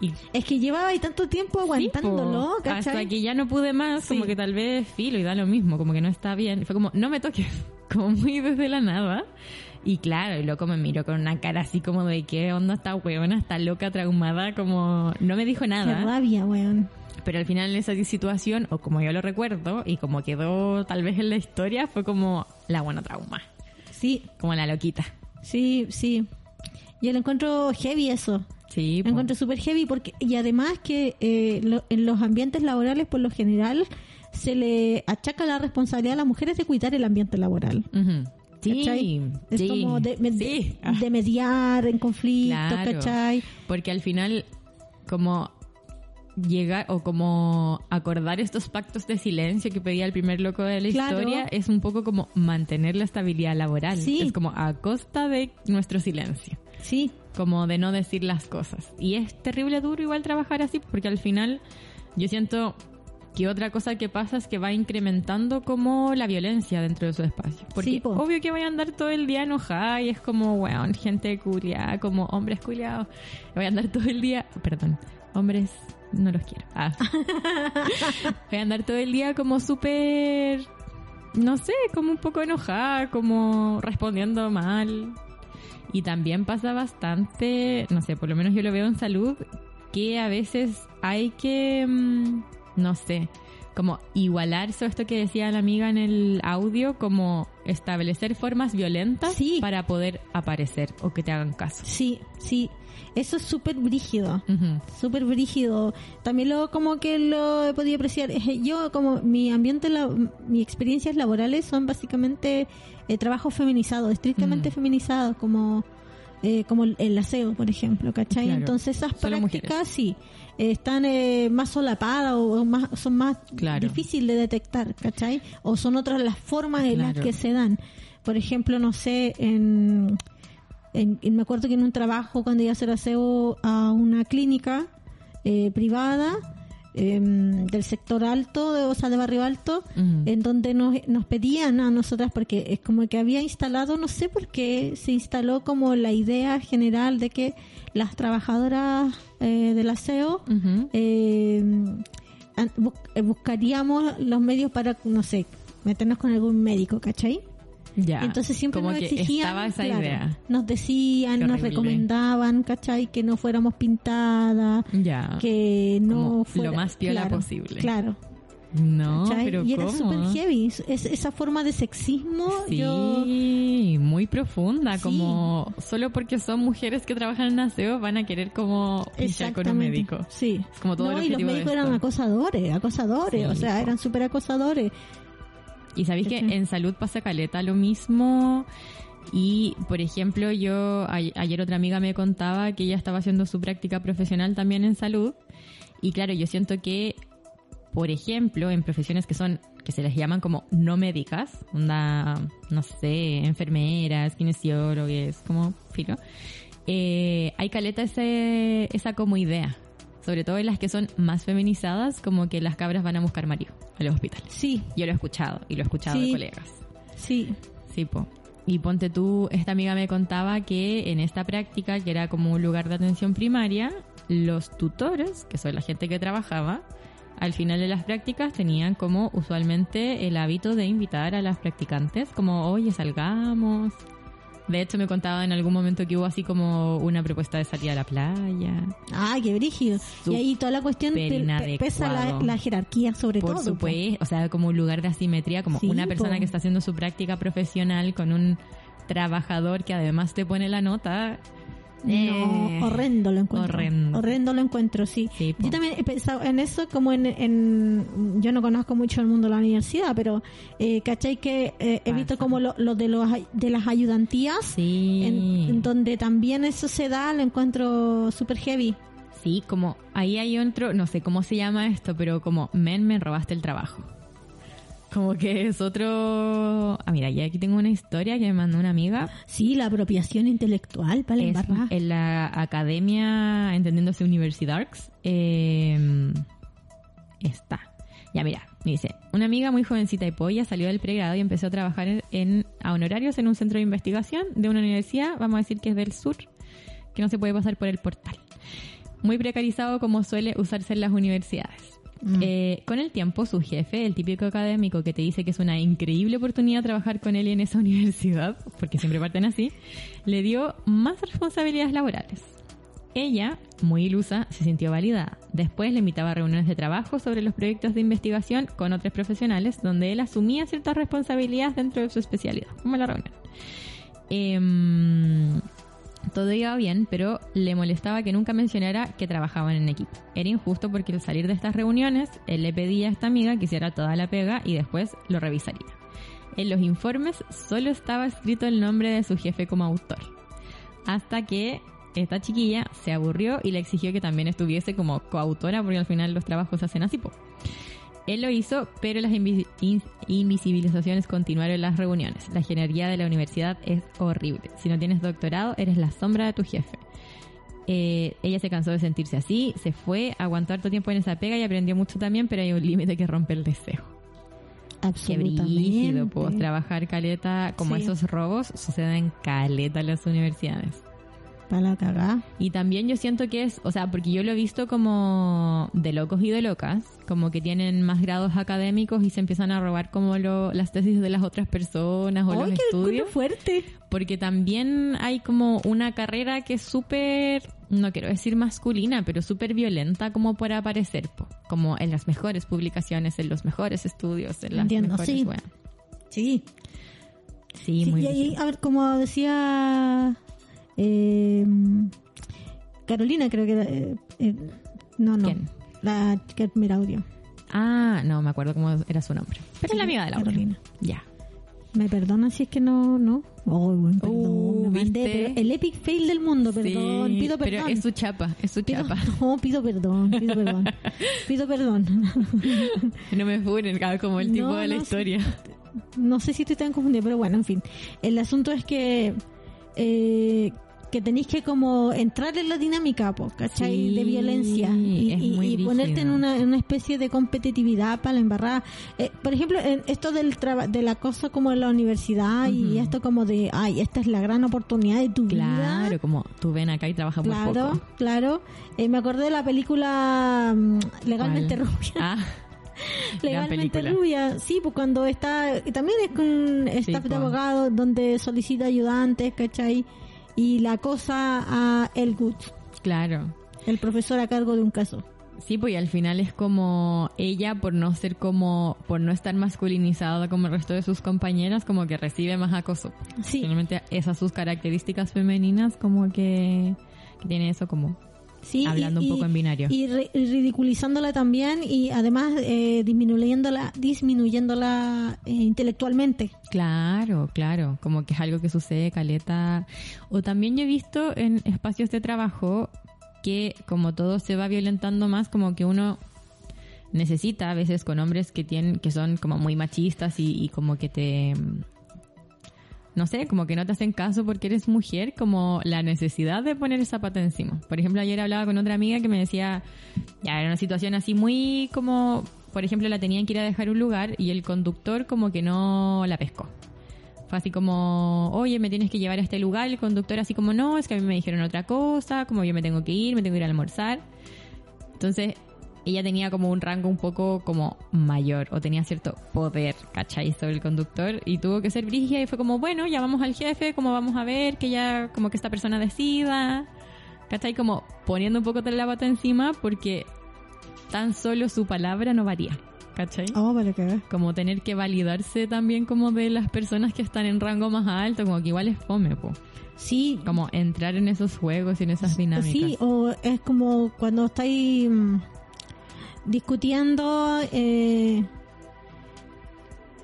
Y Es que llevaba ahí tanto tiempo aguantándolo, Sí. Hasta que ya no pude más, como Sí. que tal vez filo y da lo mismo, como que no está bien. Y fue como, no me toques, como muy desde la nada. Y claro, el loco me miró con una cara así como de qué onda esta huevona, está loca, traumada, como no me dijo Qué nada. rabia, weón. Pero al final en esa situación, o como yo lo recuerdo, y como quedó tal vez en la historia, fue como la buena trauma, Sí, como la loquita. sí, sí. Yo lo encuentro heavy eso. Sí, Lo encuentro súper heavy porque y además que eh, lo- en los ambientes laborales por lo general se le achaca la responsabilidad a las mujeres de cuidar el ambiente laboral. Sí, ¿cachai? Es sí, como de, de- sí. Ah. de mediar en conflictos, Claro. ¿cachai? Porque al final, como llegar o como acordar estos pactos de silencio que pedía el primer loco de la Claro. historia es un poco como mantener la estabilidad laboral. Sí. Es como a costa de nuestro silencio. Sí, Como de no decir las cosas. Y es terrible duro igual trabajar así porque al final yo siento que otra cosa que pasa es que va incrementando como la violencia dentro de su espacio. Porque Sí, po. obvio que voy a andar todo el día enojada y es como, weón, gente culiada, como hombres culiados. Voy a andar todo el día, perdón, hombres no los quiero. Ah. voy a andar todo el día como súper, no sé, como un poco enojada, como respondiendo mal. Y también pasa bastante, no sé, por lo menos yo lo veo en salud, que a veces hay que, mm, no sé, como igualar eso, esto que decía la amiga en el audio, como establecer formas violentas Sí. para poder aparecer o que te hagan caso. sí, sí. Eso es súper brígido. Ujú. súper brígido. También lo como que lo he podido apreciar. Yo como mi ambiente, la, mis experiencias laborales son básicamente eh, trabajo feminizado, estrictamente Mm. feminizado, como eh, como el, el aseo, por ejemplo, ¿cachai? Claro. Entonces esas Solo prácticas mujeres. sí están eh, más solapadas o, más son más Claro. difíciles de detectar, ¿cachai? O son otras las formas en las que se dan. Por ejemplo, no sé, en en- en- me acuerdo que en un trabajo cuando iba a hacer aseo a una clínica eh, privada em, del sector alto, de, o sea, de barrio alto, Ujú. en donde nos, nos pedían a nosotras, porque es como que había instalado, no sé por qué, se instaló como la idea general de que las trabajadoras eh, del aseo eh, bus- eh, buscaríamos los medios para, no sé, meternos con algún médico, ¿cachai? Ya. Entonces siempre como nos que exigían, estaba esa claro, idea. nos decían, nos recomendaban, ¿cachai? Que no fuéramos pintadas, Ya. que no Como fuera lo más piola claro, posible. Claro, No, ¿cachai? pero y era súper heavy. Es, esa forma de sexismo, Sí, yo muy profunda, Sí. como solo porque son mujeres que trabajan en aseo van a querer como pinchar con un médico. Sí. Es como todo no, el y los médicos eran acosadores, acosadores, Sí, o sea, eran súper acosadores. Y sabéis que en salud pasa caleta lo mismo. Y, por ejemplo, yo ayer otra amiga me contaba que ella estaba haciendo su práctica profesional también en salud. Y claro, yo siento que, por ejemplo, en profesiones que son, que se les llaman como no médicas, onda, no sé, enfermeras, kinesiólogos, como filo, eh, hay caleta ese, esa como idea. Sobre todo en las que son más feminizadas, como que las cabras van a buscar marido a los hospitales. Sí, Yo lo he escuchado y lo he escuchado de colegas. sí, Sí, po. Y ponte tú, esta amiga me contaba que en esta práctica, que era como un lugar de atención primaria, los tutores, que son la gente que trabajaba, al final de las prácticas tenían como usualmente el hábito de invitar a las practicantes, como, oye, salgamos. De hecho, me contaba en algún momento que hubo así como una propuesta de salir a la playa. Ah, qué brígido. Y ahí toda la cuestión pe- inadecuado. pesa la, la jerarquía sobre Por todo. supuesto, o sea, como un lugar de asimetría, como Sí, una persona po. que está haciendo su práctica profesional con un trabajador que además te pone la nota. No, Eh, horrendo lo encuentro. horrendo. lo encuentro, sí. Yo también he pensado en eso como en, en- yo no conozco mucho el mundo de la universidad, pero eh, ¿cachai? Que eh, he visto como lo, lo de, los, de las ayudantías, Sí. en, en donde también eso se da, lo encuentro súper heavy. Sí, como ahí hay otro, no sé cómo se llama esto, pero como, men, me robaste el trabajo. Como que es otro... Ah, mira, y aquí tengo una historia que me mandó una amiga. Sí, la apropiación intelectual, para la Es en la academia, entendiéndose Universidarks, eh, está. Ya mira, me dice, una amiga muy jovencita y polla salió del pregrado y empezó a trabajar en, en- a honorarios en un centro de investigación de una universidad, vamos a decir que es del sur, que no se puede pasar por el portal. Muy precarizado como suele usarse en las universidades. Eh, con el tiempo, su jefe, el típico académico que te dice que es una increíble oportunidad trabajar con él en esa universidad, porque siempre parten así, le dio más responsabilidades laborales. Ella, muy ilusa, se sintió validada. Después le invitaba a reuniones de trabajo sobre los proyectos de investigación con otros profesionales, donde él asumía ciertas responsabilidades dentro de su especialidad, como la reunión. Em, todo iba bien, pero le molestaba que nunca mencionara que trabajaban en equipo. Era injusto porque al salir de estas reuniones, él le pedía a esta amiga que hiciera toda la pega y después lo revisaría. En los informes solo estaba escrito el nombre de su jefe como autor. Hasta que esta chiquilla se aburrió y le exigió que también estuviese como coautora porque al final los trabajos se hacen así. po. Él lo hizo, pero las invi- in- invisibilizaciones continuaron en las reuniones. La ingeniería de la universidad es horrible. Si no tienes doctorado, eres la sombra de tu jefe. Eh, ella se cansó de sentirse así, se fue, aguantó harto tiempo en esa pega y aprendió mucho también, pero hay un límite que rompe el deseo. Qué Absolutamente. brígido, pues trabajar caleta, como Sí. esos robos suceden caleta en las universidades. La. Y también yo siento que es, o sea, porque yo lo he visto como de locos y de locas, como que tienen más grados académicos y se empiezan a robar como lo- las tesis de las otras personas o ¡Ay, los qué estudios. encuentro fuerte! Porque también hay como una carrera que es súper, no quiero decir masculina, pero súper violenta como por aparecer, po. como en las mejores publicaciones, en los mejores estudios, en las Entiendo, mejores, sí. weas. Sí. Sí, Sí, muy y ahí, a ver, como decía eh, Carolina, creo que era. eh, eh, no, no. ¿Quién? La chica del audio. Ah, no, me acuerdo cómo era su nombre. Pero es la amiga de Laura. Carolina. Ya. ¿Me perdona si es que no? no? Oh, perdón. Uh, me mandé, ¿viste? pero el epic fail del mundo, perdón. Sí, pido pero perdón. es su chapa, es su Pido, chapa. no, pido perdón, pido perdón. pido perdón. No me furen, cada como el tipo de la no, historia. no sé si estoy tan confundida, pero bueno, en fin. El asunto es que eh, que tenéis que como entrar en la dinámica, po, ¿cachai? Sí, de violencia y, ponerte en una, en una especie de competitividad para la embarrada. Eh, por ejemplo, en esto del traba- del acoso como en la universidad y esto como de, ay, esta es la gran oportunidad de tu vida. Claro, como tú ven acá y trabaja muy Claro, poco. claro. Eh, me acordé de la película mm, Legalmente ¿Cuál? Rubia. Ah, Legalmente rubia, sí, pues cuando está, y también es con staff de po. abogados donde solicita ayudantes, ¿cachai? Y la cosa a Elwood, Claro. el profesor a cargo de un caso. Sí, pues y al final es como ella por no ser como, por no estar masculinizada como el resto de sus compañeras, como que recibe más acoso. Sí, Finalmente esas sus características femeninas como que, que tiene eso como sí. hablando y, un poco en binario. Y ri- y ridiculizándola también y además eh, disminuyéndola, disminuyéndola eh, intelectualmente. Claro, claro, como que es algo que sucede caleta. O también yo he visto en espacios de trabajo que como todo se va violentando más, como que uno necesita a veces con hombres que tienen, que son como muy machistas y, y como que te no sé, como que no te hacen caso porque eres mujer, como la necesidad de poner esa pata encima. Por ejemplo, ayer hablaba con otra amiga que me decía, ya era una situación así muy como, por ejemplo, la tenían que ir a dejar un lugar y el conductor como que no la pescó. Fue así como, oye, me tienes que llevar a este lugar. El conductor así como, no, es que a mí me dijeron otra cosa, como yo me tengo que ir, me tengo que ir a almorzar. Entonces, ella tenía como un rango un poco como mayor o tenía cierto poder, ¿cachai? Sobre el conductor y tuvo que ser brígida y fue como, bueno, ya vamos al jefe, como vamos a ver que ya, como que esta persona decida, ¿cachai? Como poniendo un poco de la pata encima porque tan solo su palabra no varía, ¿cachai? Oh, para que ver. Como tener que validarse también como de las personas que están en rango más alto, como que igual es fome, po. Sí, Como entrar en esos juegos y en esas dinámicas. Sí, o es como cuando estáis mm, discutiendo, eh,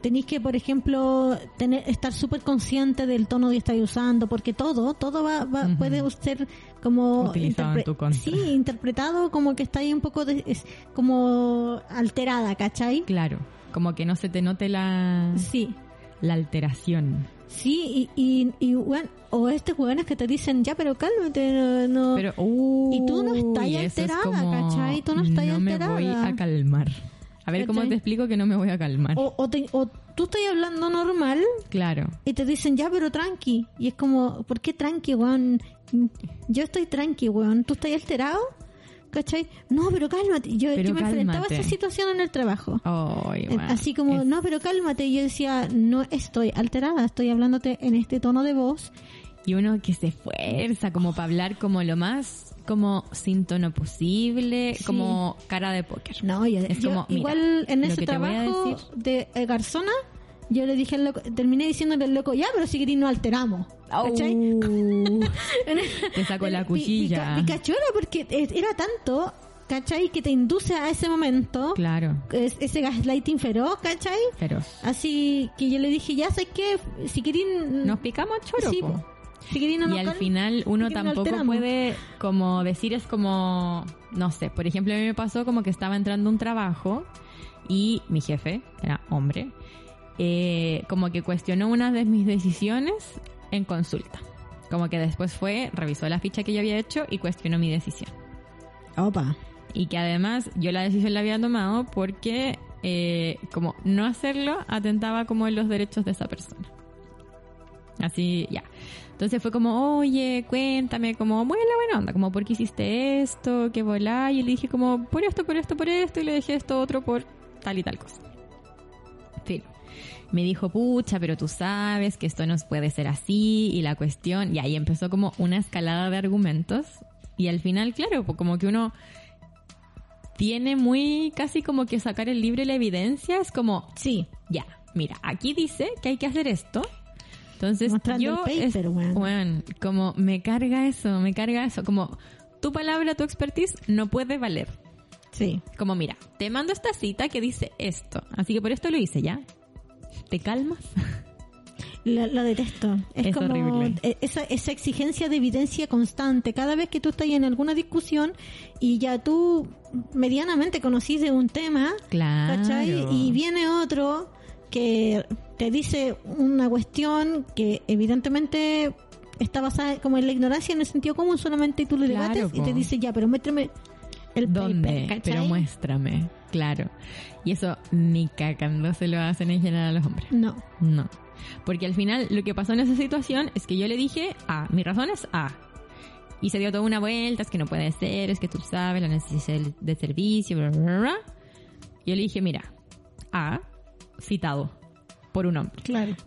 tenéis que, por ejemplo, tener estar súper consciente del tono que estáis usando, porque todo, todo va, va- puede ser como Utilizado en tu contra. sí, interpretado como que estáis un poco de- es como alterada, ¿cachai? Claro, como que no se te note la, Sí. la alteración. Sí, y, y, y bueno, o estos jugadores que te dicen, ya, pero cálmate, no, no- Pero, uh, Y tú no estás eso es alterada, como, ¿cachai? Tú no estás me alterada. voy a calmar. A ver cómo te explico que no me voy a calmar. o, o, te- o tú estás hablando normal Claro. y te dicen, ya, pero tranqui. Y es como, ¿por qué tranqui, weón? Yo estoy tranqui, weón. ¿Tú estás alterado? ¿Cachai? No, pero cálmate. Yo, Pero yo me enfrentaba a cálmate. esa situación en el trabajo. Eh, bueno, Así como, es- no, pero cálmate. Y yo decía, no estoy alterada, estoy hablándote en este tono de voz. Y uno que se esfuerza como para hablar como lo más como sin tono posible, Sí. como cara de póker. No, yo, Es yo como, mira, igual en ese trabajo decir- de eh, Garzona, yo le dije al loco, terminé diciéndole al loco, ya, pero si no alteramos. ¿Cachai? Au. Te saco la cuchilla. Picachuela, porque es- era tanto, ¿cachai? Que te induce a ese momento, Claro, es- ese gaslighting feroz, ¿cachai? feroz. Así que yo le dije, ya sé que si. Nos picamos choro, Sí. Si no y al final uno si querís no tampoco puede como decir es como no sé por ejemplo a mí me pasó como que estaba entrando un trabajo y mi jefe era hombre eh, como que cuestionó una de mis decisiones en consulta como que después fue revisó la ficha que yo había hecho y cuestionó mi decisión Opa. y que además yo la decisión la había tomado porque eh, como no hacerlo atentaba como en los derechos de esa persona. Así, ya. Entonces fue como, oye, cuéntame, como, buena, buena onda, como, ¿por qué hiciste esto? ¿Qué volá? Y le dije como, por esto, por esto, por esto, y le dejé esto otro por tal y tal cosa. Fin. Me dijo, pucha, pero tú sabes que esto no puede ser así, y la cuestión, y ahí empezó como una escalada de argumentos, y al final, claro, pues como que uno tiene muy casi como que sacar el libro y la evidencia, es como, Sí. ya, mira, aquí dice que hay que hacer esto. Entonces, Mostrando yo, el paper, es- weón. weón, como me carga eso, me carga eso, como tu palabra, tu expertise no puede valer. Sí. Como mira, te mando esta cita que dice esto, así que por esto lo hice ya. ¿Te calmas? La, la detesto. Es, Es como horrible. e- esa, esa exigencia de evidencia constante. Cada vez que tú estás en alguna discusión y ya tú medianamente conocís de un tema, Claro. ¿cachai? Y viene otro que te dice una cuestión que evidentemente está basada como en la ignorancia en el sentido común solamente tú lo Claro, debates y te dice ya, pero muéstrame el ¿Dónde? Pero muéstrame. Claro. Y eso ni cagando se lo hacen en general a los hombres. No. No. Porque al final lo que pasó en esa situación es que yo le dije A. Mi razón es A. Y se dio toda una vuelta, es que no puede ser, es que tú sabes la necesidad de servicio, bla, bla, bla. Yo le dije, mira, A, citado por un hombre. Claro.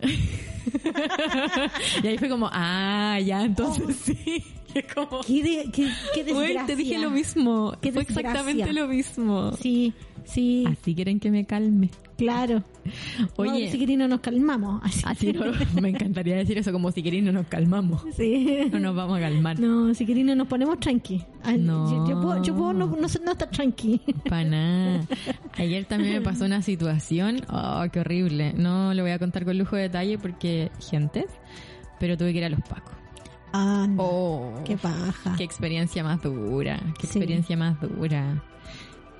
Y ahí fue como, ah, ya, entonces sí. Y es como, Qué, de- qué, qué "Güey, desgracia. te dije lo mismo. Qué Fue desgracia. exactamente lo mismo. Sí, sí, Así quieren que me calme. claro. Oye. No, si querés no nos calmamos. Así. Así no, me encantaría decir eso como si queréis no nos calmamos. Sí. No nos vamos a calmar. No, si querés no nos ponemos tranqui. No. Yo, yo puedo, yo puedo no, no, no estar tranqui. Para nada. Ayer también me pasó una situación, oh, qué horrible. No lo voy a contar con lujo de detalle porque, gente, pero tuve que ir a los pacos. Ah, no. Oh, Qué paja. qué experiencia más dura, qué Sí. experiencia más dura.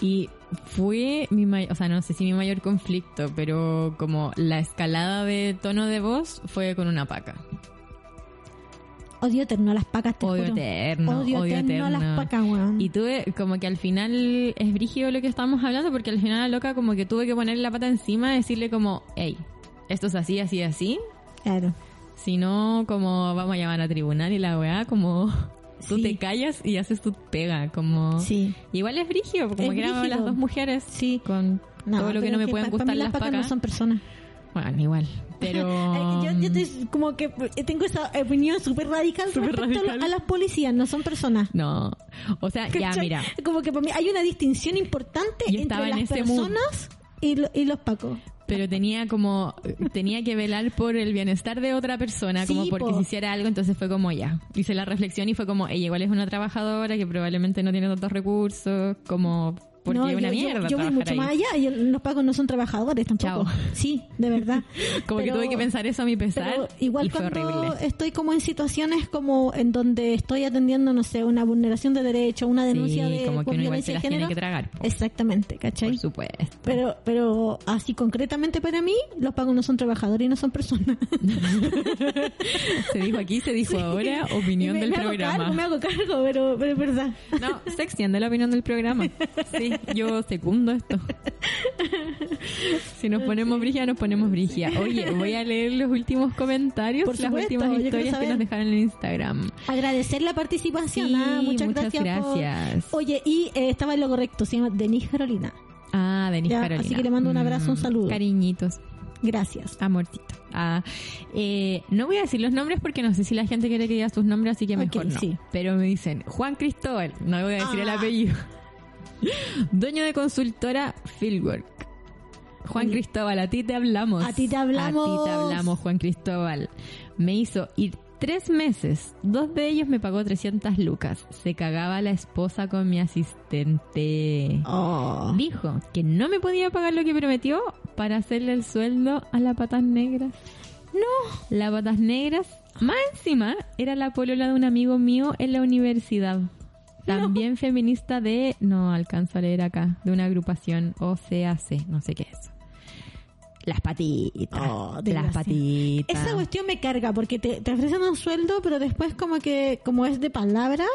Y fue mi mayor, o sea, no sé si mi mayor conflicto, pero como la escalada de tono de voz fue con una paca. Odio eterno a las pacas, te Odio juro. eterno, Odio, odio eterno, a las pacas, weón. Y tuve como que al final es brígido lo que estábamos hablando porque al final la loca como que tuve que poner la pata encima y decirle como, hey, esto es así, así, así. Claro. Si no, como vamos a llamar a tribunal y la weá como tú Sí. te callas y haces tu pega, como... Sí. Igual es brigio, como Es que brígido. las dos mujeres Sí. con todo lo que no me pueden gustar las pacas pacas. no son personas. Bueno, igual, pero... Yo, yo te- como que tengo esa opinión súper radical respecto a lo- radical. a las policías, no son personas. No, o sea, ya mira, Como que para mí hay una distinción importante Yo entre en las personas y, lo- y los pacos. Pero tenía como, tenía que velar por el bienestar de otra persona, como porque po. si hiciera algo, entonces fue como ya. Hice la reflexión y fue como, ella igual es una trabajadora que probablemente no tiene tantos recursos, como, porque No, es una yo, yo- mierda Yo, voy trabajar mucho ahí. más allá. Yo- los pacos no son trabajadores tampoco. Chao. Sí, de verdad. Como que Pero- tuve que pensar eso a mi pesar Pero igual y cuando horrible. estoy como en situaciones como en donde estoy atendiendo, no sé, una vulneración de derecho, una denuncia Sí, de como que uno igual se las tiene género. que tragar, po. Exactamente, ¿cachai? Por supuesto. Pero, pero así concretamente para mí, los pagos no son trabajadores y no son personas. Se dijo aquí, se dijo ahora, opinión me, del me hago programa. cargo, me hago cargo, pero, pero es verdad. No, se extiende la opinión del programa. Sí, yo secundo esto. Si nos ponemos brigia, nos ponemos brigia. Oye, voy a leer los últimos comentarios, Por las supuesto, últimas historias que nos dejaron en Instagram. Agradecer la participación, Sí, ah, muchas, muchas gracias. por-. Oye, y eh, estaba en lo correcto, se llama Denise Carolina. Ah, Denis Ya, Carolina. así que le mando un abrazo, un Mm, saludo. Cariñitos, Gracias. amorcito. Ah, eh, no voy a decir los nombres porque no sé si la gente quiere que diga sus nombres, así que mejor no. sí. Pero me dicen Juan Cristóbal, no voy a decir el Ah. apellido. Dueño de consultora Fieldwork. Juan. Cristóbal, a ti te hablamos. A ti te hablamos. A ti te hablamos, Juan Cristóbal. Me hizo ir tres meses. Dos de ellos me pagó 300 lucas. Se cagaba la esposa con mi asistente. Oh. Dijo que no me podía pagar lo que prometió para hacerle el sueldo a la patas negras. No, la patas negras, más encima, era la polola de un amigo mío en la universidad. También feminista de, no alcanzo a leer acá, de una agrupación OCAC, no sé qué es. Las patitas, Oh, las patitas. Esa cuestión me carga porque te, te ofrecen un sueldo, pero después como que, como es de palabra.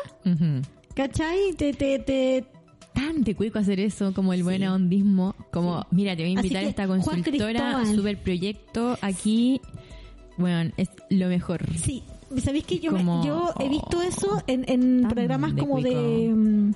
¿cachai? Te, te, te, tan te cuico hacer eso, como el buen ondismo, como, mira, te voy a invitar que, a esta consultora, super proyecto aquí, bueno, es lo mejor. Sí, ¿sabéis que yo, Como- yo he visto eso en, en programas como de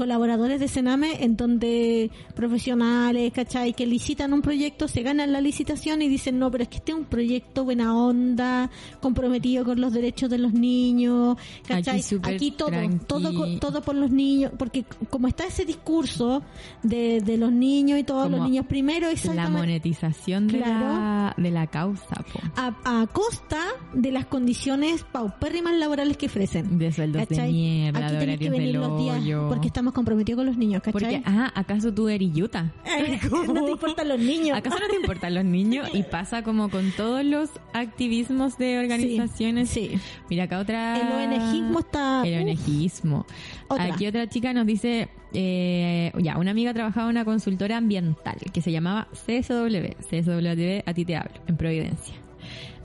colaboradores de Sename en donde profesionales, ¿cachai? Que licitan un proyecto, se ganan la licitación y dicen, no, pero es que este es un proyecto buena onda, comprometido con los derechos de los niños, ¿cachai? Aquí todo, tranqui. todo, todo por los niños, porque como está ese discurso de, de los niños y todos los niños primero, La exactamente monetización de, Claro. la, de la causa, po. a, a costa de las condiciones paupérrimas laborales que ofrecen. de sueldos de ¿Cachai? mierda, Aquí de tenés que horarios venir del los días porque estamos comprometidos con los niños, ¿cachai? Porque, ah, ¿acaso tú eres yuta? no te importan los niños. ¿Acaso no te importan los niños? Y pasa como con todos los activismos de organizaciones. Sí. Mira, acá otra... El ONGismo está... El ONGismo. Otra. Aquí otra chica nos dice, eh, ya, una amiga trabajaba en una consultora ambiental que se llamaba CSW, CSW a ti te hablo, en Providencia.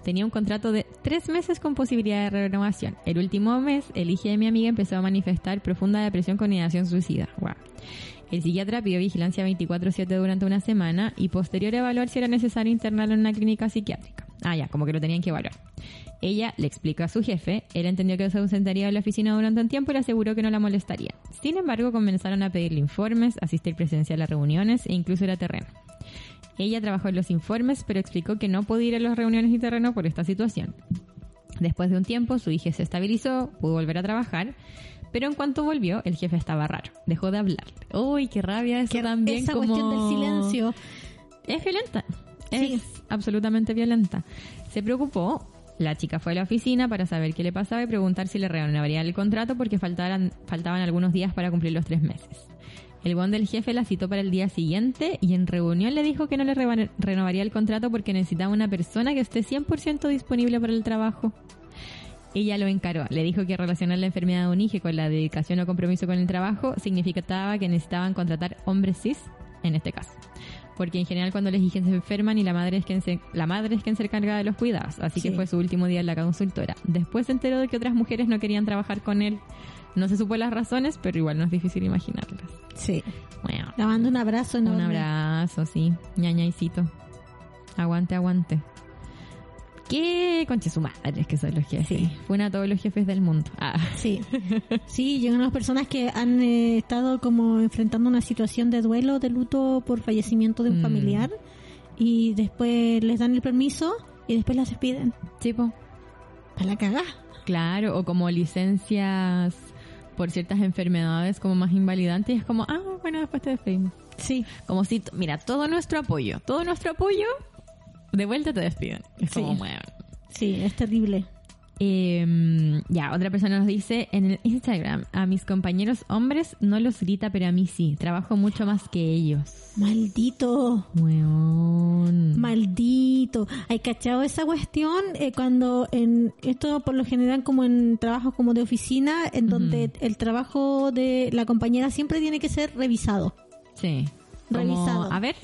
Tenía un contrato de tres meses con posibilidad de renovación. El último mes, el hijo de mi amiga empezó a manifestar profunda depresión con ideación suicida. Guau. El psiquiatra pidió vigilancia 24-7 durante una semana y posterior a evaluar si era necesario internarlo en una clínica psiquiátrica. Ah, ya, como que lo tenían que evaluar. Ella le explicó a su jefe, él entendió que se ausentaría de la oficina durante un tiempo y le aseguró que no la molestaría. Sin embargo, comenzaron a pedirle informes, asistir presencial a reuniones e incluso ir a terreno. Ella trabajó en los informes, pero explicó que no podía ir a las reuniones y terreno por esta situación. Después de un tiempo, su hija se estabilizó, pudo volver a trabajar, pero en cuanto volvió, el jefe estaba raro, dejó de hablar. ¡Uy, qué rabia eso que también! esa como... cuestión del silencio. Es violenta. Sí. Es absolutamente violenta. Se preocupó. La chica fue a la oficina para saber qué le pasaba y preguntar si le renovarían el contrato porque faltaban algunos días para cumplir los tres meses. El buen del jefe la citó para el día siguiente y en reunión le dijo que no le renovaría el contrato porque necesitaba una persona que esté 100% disponible para el trabajo. Ella lo encaró. Le dijo que relacionar la enfermedad de un hijo con la dedicación o compromiso con el trabajo significaba que necesitaban contratar hombres cis, en este caso. Porque en general cuando los hijos se enferman y la madre es quien se, la madre es quien se encarga de los cuidados. Así que fue su último día en la consultora. Después se enteró de que otras mujeres no querían trabajar con él. No se supo las razones, pero igual no es difícil imaginarlas. Sí. Bueno, Le mando un abrazo enorme. un abrazo, sí. ñañaicito. Aguante, aguante. Qué concha su madre que son los jefes. Sí. Fueron a todos los jefes del mundo. Ah. Sí, sí, llegan las personas que han eh, estado como enfrentando una situación de duelo, de luto por fallecimiento de un Mm. familiar y después les dan el permiso y después las despiden. Sí, po. Para la cagá. Claro, o como licencias por ciertas enfermedades como más invalidantes. Y es como, ah, bueno, después te despedimos. Sí, Como si, mira, todo nuestro apoyo, todo nuestro apoyo, de vuelta te despiden. Es Sí. como, bueno. sí, es terrible. Eh, ya, otra persona nos dice en el Instagram, a mis compañeros hombres no los grita, pero a mí sí. Trabajo mucho más que ellos. Maldito. Weón. Maldito. ¿Hay cachado esa cuestión? Eh, cuando en esto por lo general como en trabajos como de oficina, en donde el trabajo de la compañera siempre tiene que ser revisado. Sí. Como, Revisado. a ver,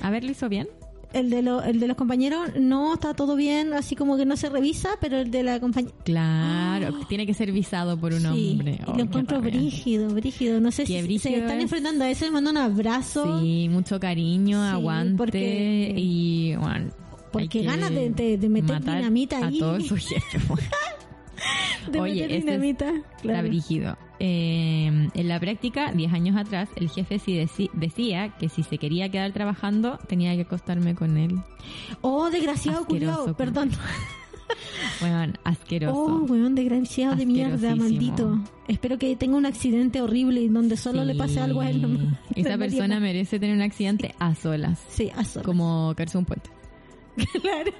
a ver, ¿lo hizo bien? El de, lo- el de los compañeros no está todo bien, así como que no se revisa, pero el de la compañera... Claro, tiene que ser visado por un hombre. Oh, y lo encuentro brígido, brígido. No sé si brígido se están es. enfrentando a eso, le mando un abrazo. Sí, mucho cariño, Sí, aguante porque- y bueno, Porque ganas de- de- de meter dinamita ahí. A todos sus jefes. De Oye, meter ese es- dinamita. Está claro. brígido. Eh, en la práctica, 10 años atrás, el jefe sí deci- decía que si se quería quedar trabajando, tenía que acostarme con él. Oh, desgraciado, culiao, perdón. Bueno, asqueroso. Oh, weón, desgraciado de mierda, maldito. Espero que tenga un accidente horrible donde solo le pase Sí. algo a él. nomás. Esa persona merece tener un accidente a solas. Sí, a solas. Como caerse un puente. Claro.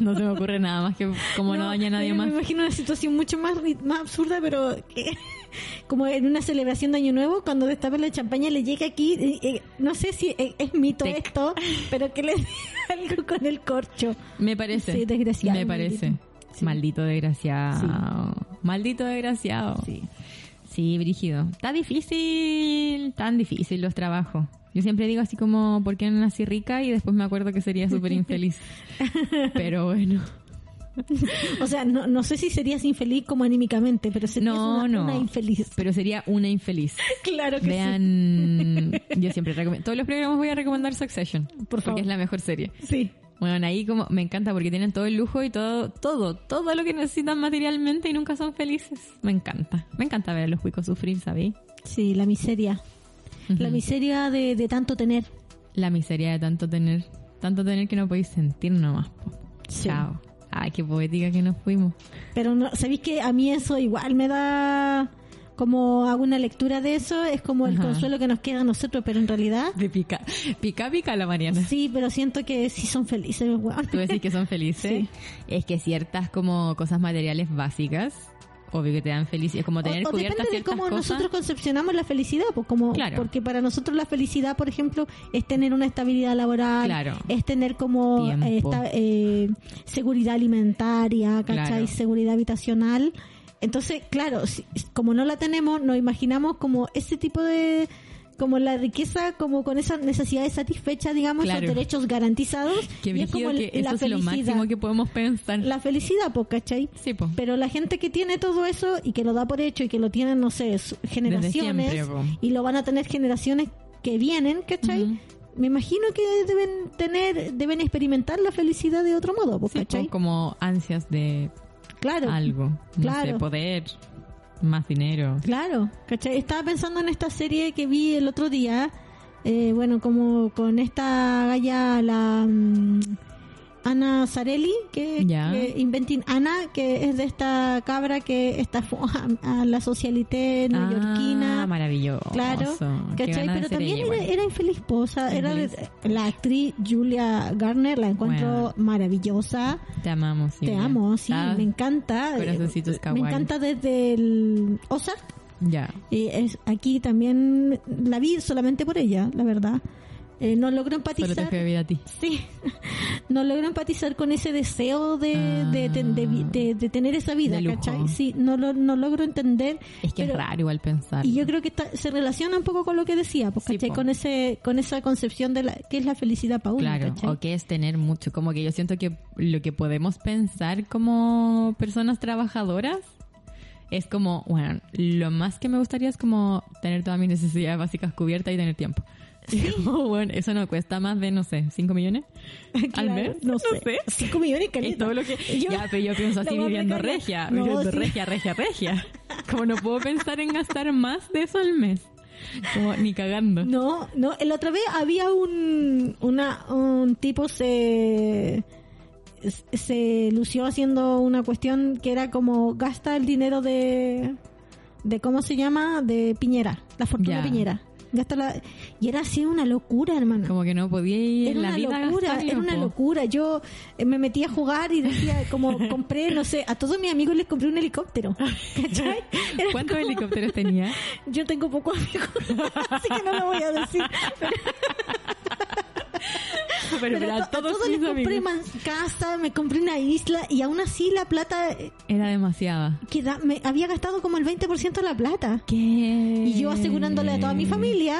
No se me ocurre nada más que como no, daña a nadie más. Me imagino una situación mucho más, más absurda, pero que- como en una celebración de Año Nuevo, cuando destapen la champaña le llega aquí, eh, eh, no sé si es, es mito Tec. esto, pero que le dé algo con el corcho. Me parece. Sí, desgraciado, Me parece. maldito. Sí. Maldito desgraciado. Maldito desgraciado. Sí. Sí, brígido. Está difícil, tan difícil los trabajos. Yo siempre digo así como, ¿por qué no nací rica? Y después me acuerdo que sería súper infeliz. Pero bueno. O sea, no, no sé si serías infeliz como anímicamente, pero serías No, una, no. una infeliz. Pero sería una infeliz. Claro que sí. Vean, yo siempre recomiendo, todos los programas voy a recomendar Succession. Por porque favor. es la mejor serie. Sí. Bueno, ahí como me encanta porque tienen todo el lujo y todo, todo, todo lo que necesitan materialmente y nunca son felices. Me encanta. Me encanta ver a los cuicos sufrir, ¿sabéis? Sí, la miseria. La miseria de, de tanto tener. La miseria de tanto tener, tanto tener que no podéis sentir nomás. Sí. Chao. Ay, qué poética que nos fuimos. Pero no, ¿sabéis que a mí eso igual me da como hago una lectura de eso, es como el Ajá. consuelo que nos queda a nosotros, pero en realidad De pica, pica, pica la Mariana. sí, pero siento que sí son felices, weón. Tú decís que son felices. Sí. Es que ciertas como cosas materiales básicas, obvio que te dan felicidad. Como tener o, o depende de cómo cosas. nosotros concepcionamos la felicidad, pues como Claro. porque para nosotros la felicidad, por ejemplo, es tener una estabilidad laboral, Claro. es tener como eh, esta- eh, seguridad alimentaria, ¿cachai? Claro. Seguridad habitacional. Entonces, claro, si- como no la tenemos, nos imaginamos como ese tipo de como la riqueza, como con esas necesidades satisfechas, digamos, Claro. esos derechos garantizados. Qué y es como que la eso es lo felicidad. máximo que podemos pensar. La felicidad, pues, ¿cachai? Sí, po. Pero la gente que tiene todo eso y que lo da por hecho y que lo tienen, no sé, generaciones siempre, po. y lo van a tener generaciones que vienen, ¿cachai? Me imagino que deben tener, deben experimentar la felicidad de otro modo, Sí, po, ¿cachai? como ansias de Claro, algo. No Claro. sé, poder, más dinero. claro, ¿cachai? Estaba pensando en esta serie que vi el otro día, eh, bueno, como con esta galla, la mm, Ana Zarelli, que, Inventing Ana, que es de esta cabra que estafó a, a la socialité neoyorquina. Ah, maravilloso. Claro, Pero también ella era, era infeliz, po, o sea, era la actriz Julia Garner, la encuentro Bueno. maravillosa. Te amamos, Te Silvia. amo, sí, Ah, me encanta. Eh, Me encanta desde el Ozark. Ya. Y es, aquí también la vi solamente por ella, la verdad. Eh, no logro Solo te empatizar. fue vida a ti. Sí, no logro empatizar con ese deseo de, Ah. de, de- de- de- tener esa vida. ¿cachai? Sí, no, lo, no logro entender. Es que pero- es raro igual pensar. Y yo creo que está- se relaciona un poco con lo que decía, pues, Sí, ¿cachai? po. Con, ese, con esa concepción de la, que es la felicidad para uno, Claro, ¿cachai? o que es tener mucho. Como que yo siento que lo que podemos pensar como personas trabajadoras es como, bueno, lo más que me gustaría es como tener todas mis necesidades básicas cubiertas y tener tiempo. Oh, bueno, eso no cuesta más de, no sé, 5 millones al mes. No sé. 5 millones Y todo lo que... Yo- ya, pero yo pienso así viviendo regia, No, viviendo sí. regia, regia, regia. Como no puedo pensar en gastar más de eso al mes. Como ni cagando. No, no, la otra vez había un, una, un tipo se, se lució haciendo una cuestión que era como gasta el dinero de, de ¿cómo se llama? De Piñera, la fortuna de Piñera. Y era así una locura, hermano. Como que no podía ir Era en la una vida locura, era una locura. Yo eh, me metí a jugar y decía, como compré, no sé, a todos mis amigos les compré un helicóptero. ¿Cachai? Era ¿Cuántos como- helicópteros tenía? Yo tengo pocos amigos, así que no lo voy a decir. Pero, Pero a, to- a todos, mis les compré más casa, me compré una isla y aún así la plata eh, Era demasiada. queda, me había gastado como el 20% de la plata. ¿Qué? Y yo asegurándole a toda mi familia,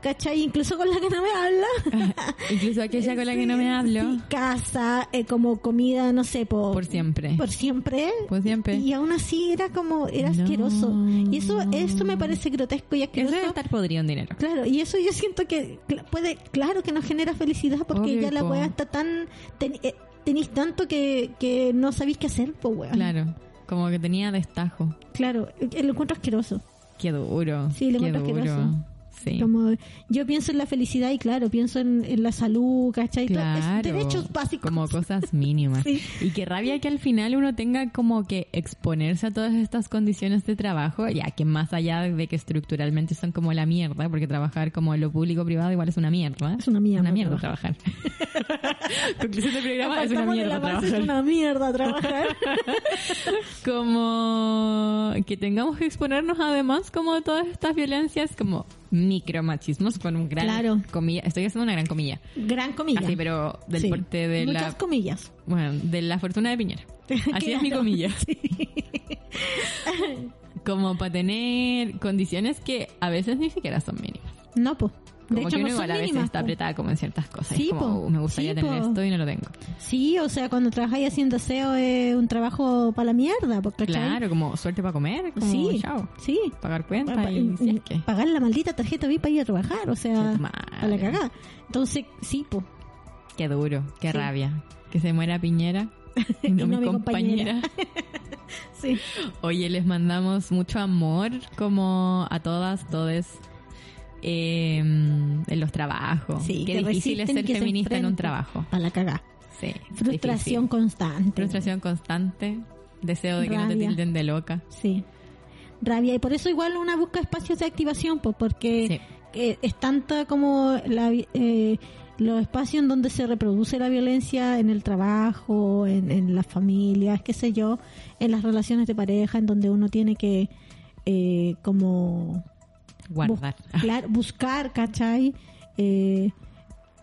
¿cachai? Incluso con la que no me habla. Incluso aquella con la que no me hablo. Sí, casa, eh, como comida, no sé, por, Por siempre. por siempre. Por siempre. Y aún así era como, era No. asqueroso. Y eso, eso me parece grotesco y Eso asqueroso. debe estar podrido en dinero. Claro, y eso yo siento que puede, claro que nos genera felicidad porque Obvio, ya la weá está tan, ten- eh, tenéis tanto que, que no sabéis qué hacer, pues weón. Claro. Como que tenía destajo. Claro, eh, lo encuentro asqueroso. Qué duro. Sí, Qué encuentro duro. asqueroso. Sí. Como yo pienso en la felicidad y claro, pienso en, en la salud, ¿cachai? Claro, derechos básicos. como cosas mínimas. Sí. Y qué rabia que al final uno tenga como que exponerse a todas estas condiciones de trabajo, ya que más allá de que estructuralmente son como la mierda, porque trabajar como lo público privado igual es una mierda. Es una mierda Una mierda trabajar. Conclusión del programa es una mierda trabajar. Es una mierda trabajar. como que tengamos que exponernos además como a todas estas violencias como micromachismos con un gran Claro. comilla estoy haciendo una gran comilla Gran comilla. así pero del Sí. porte de Muchas la comillas. bueno de la fortuna de Piñera así es mi comilla como para tener condiciones que a veces ni siquiera son mínimas No, pues. De como hecho, que no uno igual a veces mínimas, está apretada como en ciertas cosas Sí, es como po. "Uh, me gustaría Sí, tener po. esto y no lo tengo Sí, o sea, cuando trabajáis haciendo SEO es un trabajo para la mierda, porque claro como suerte para comer como Sí, chao sí. pagar cuentas Pa- y si es que Pagar la maldita tarjeta VIP para ir a trabajar, o sea, Che, tu madre. a la cagada. Entonces, sí, pues. Qué duro, qué Sí. rabia. Que se muera Piñera y no, Y no mi mi compañera. Sí. Oye, les mandamos mucho amor como a todas, todes eh, en los trabajos. Sí, qué que difícil es ser se feminista en un trabajo. A la cagada. Sí, Frustración difícil. constante. Frustración constante. Deseo de que no te Rabia. tilden de loca. Sí. Rabia. Y por eso igual una busca espacios de activación, pues, porque Sí. es tanta como la, eh, los espacios en donde se reproduce la violencia en el trabajo, en, en las familias, qué sé yo, en las relaciones de pareja, en donde uno tiene que eh, como Guardar. bus- claro, buscar, ¿cachai? Eh,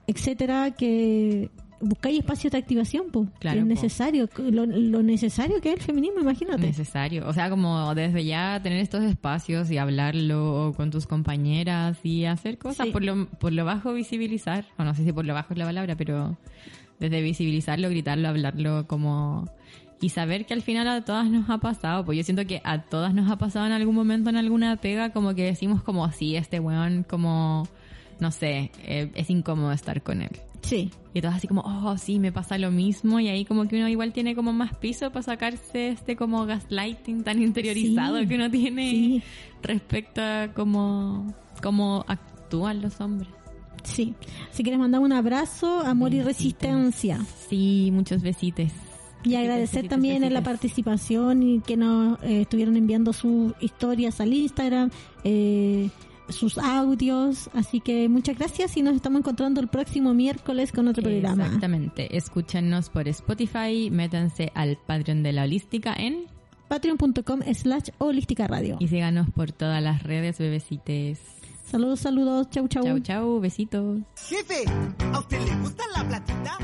etcétera, que buscáis espacios de activación, pues, Claro, es necesario, lo, lo necesario que es el feminismo, imagínate. Necesario. O sea, como desde ya tener estos espacios y hablarlo con tus compañeras y hacer cosas Sí. por, lo, por lo bajo visibilizar. O no sé si por lo bajo es la palabra, pero desde visibilizarlo, gritarlo, hablarlo como... Y saber que al final a todas nos ha pasado, pues yo siento que a todas nos ha pasado en algún momento en alguna pega, como que decimos como así, este weón como, no sé, eh, es incómodo estar con él. Sí, Y todas así como, oh, sí, me pasa lo mismo. Y ahí como que uno igual tiene como más piso para sacarse este como gaslighting tan interiorizado Sí, que uno tiene sí. respecto a cómo, cómo actúan los hombres. sí. Así que les mandamos un abrazo, amor y resistencia. Sí, muchos besitos. Y agradecer también en la participación y que nos eh, estuvieron enviando sus historias al Instagram, eh, sus audios. Así que muchas gracias y nos estamos encontrando el próximo miércoles con otro programa. Exactamente. Escúchenos por Spotify, métanse al Patreon de la Holística en Patreon.com slash holística radio. y síganos por todas las redes, bebecites. Saludos, saludos, chau, chau. Chau, chau, besitos. Jefe, ¿a usted le gusta la platita?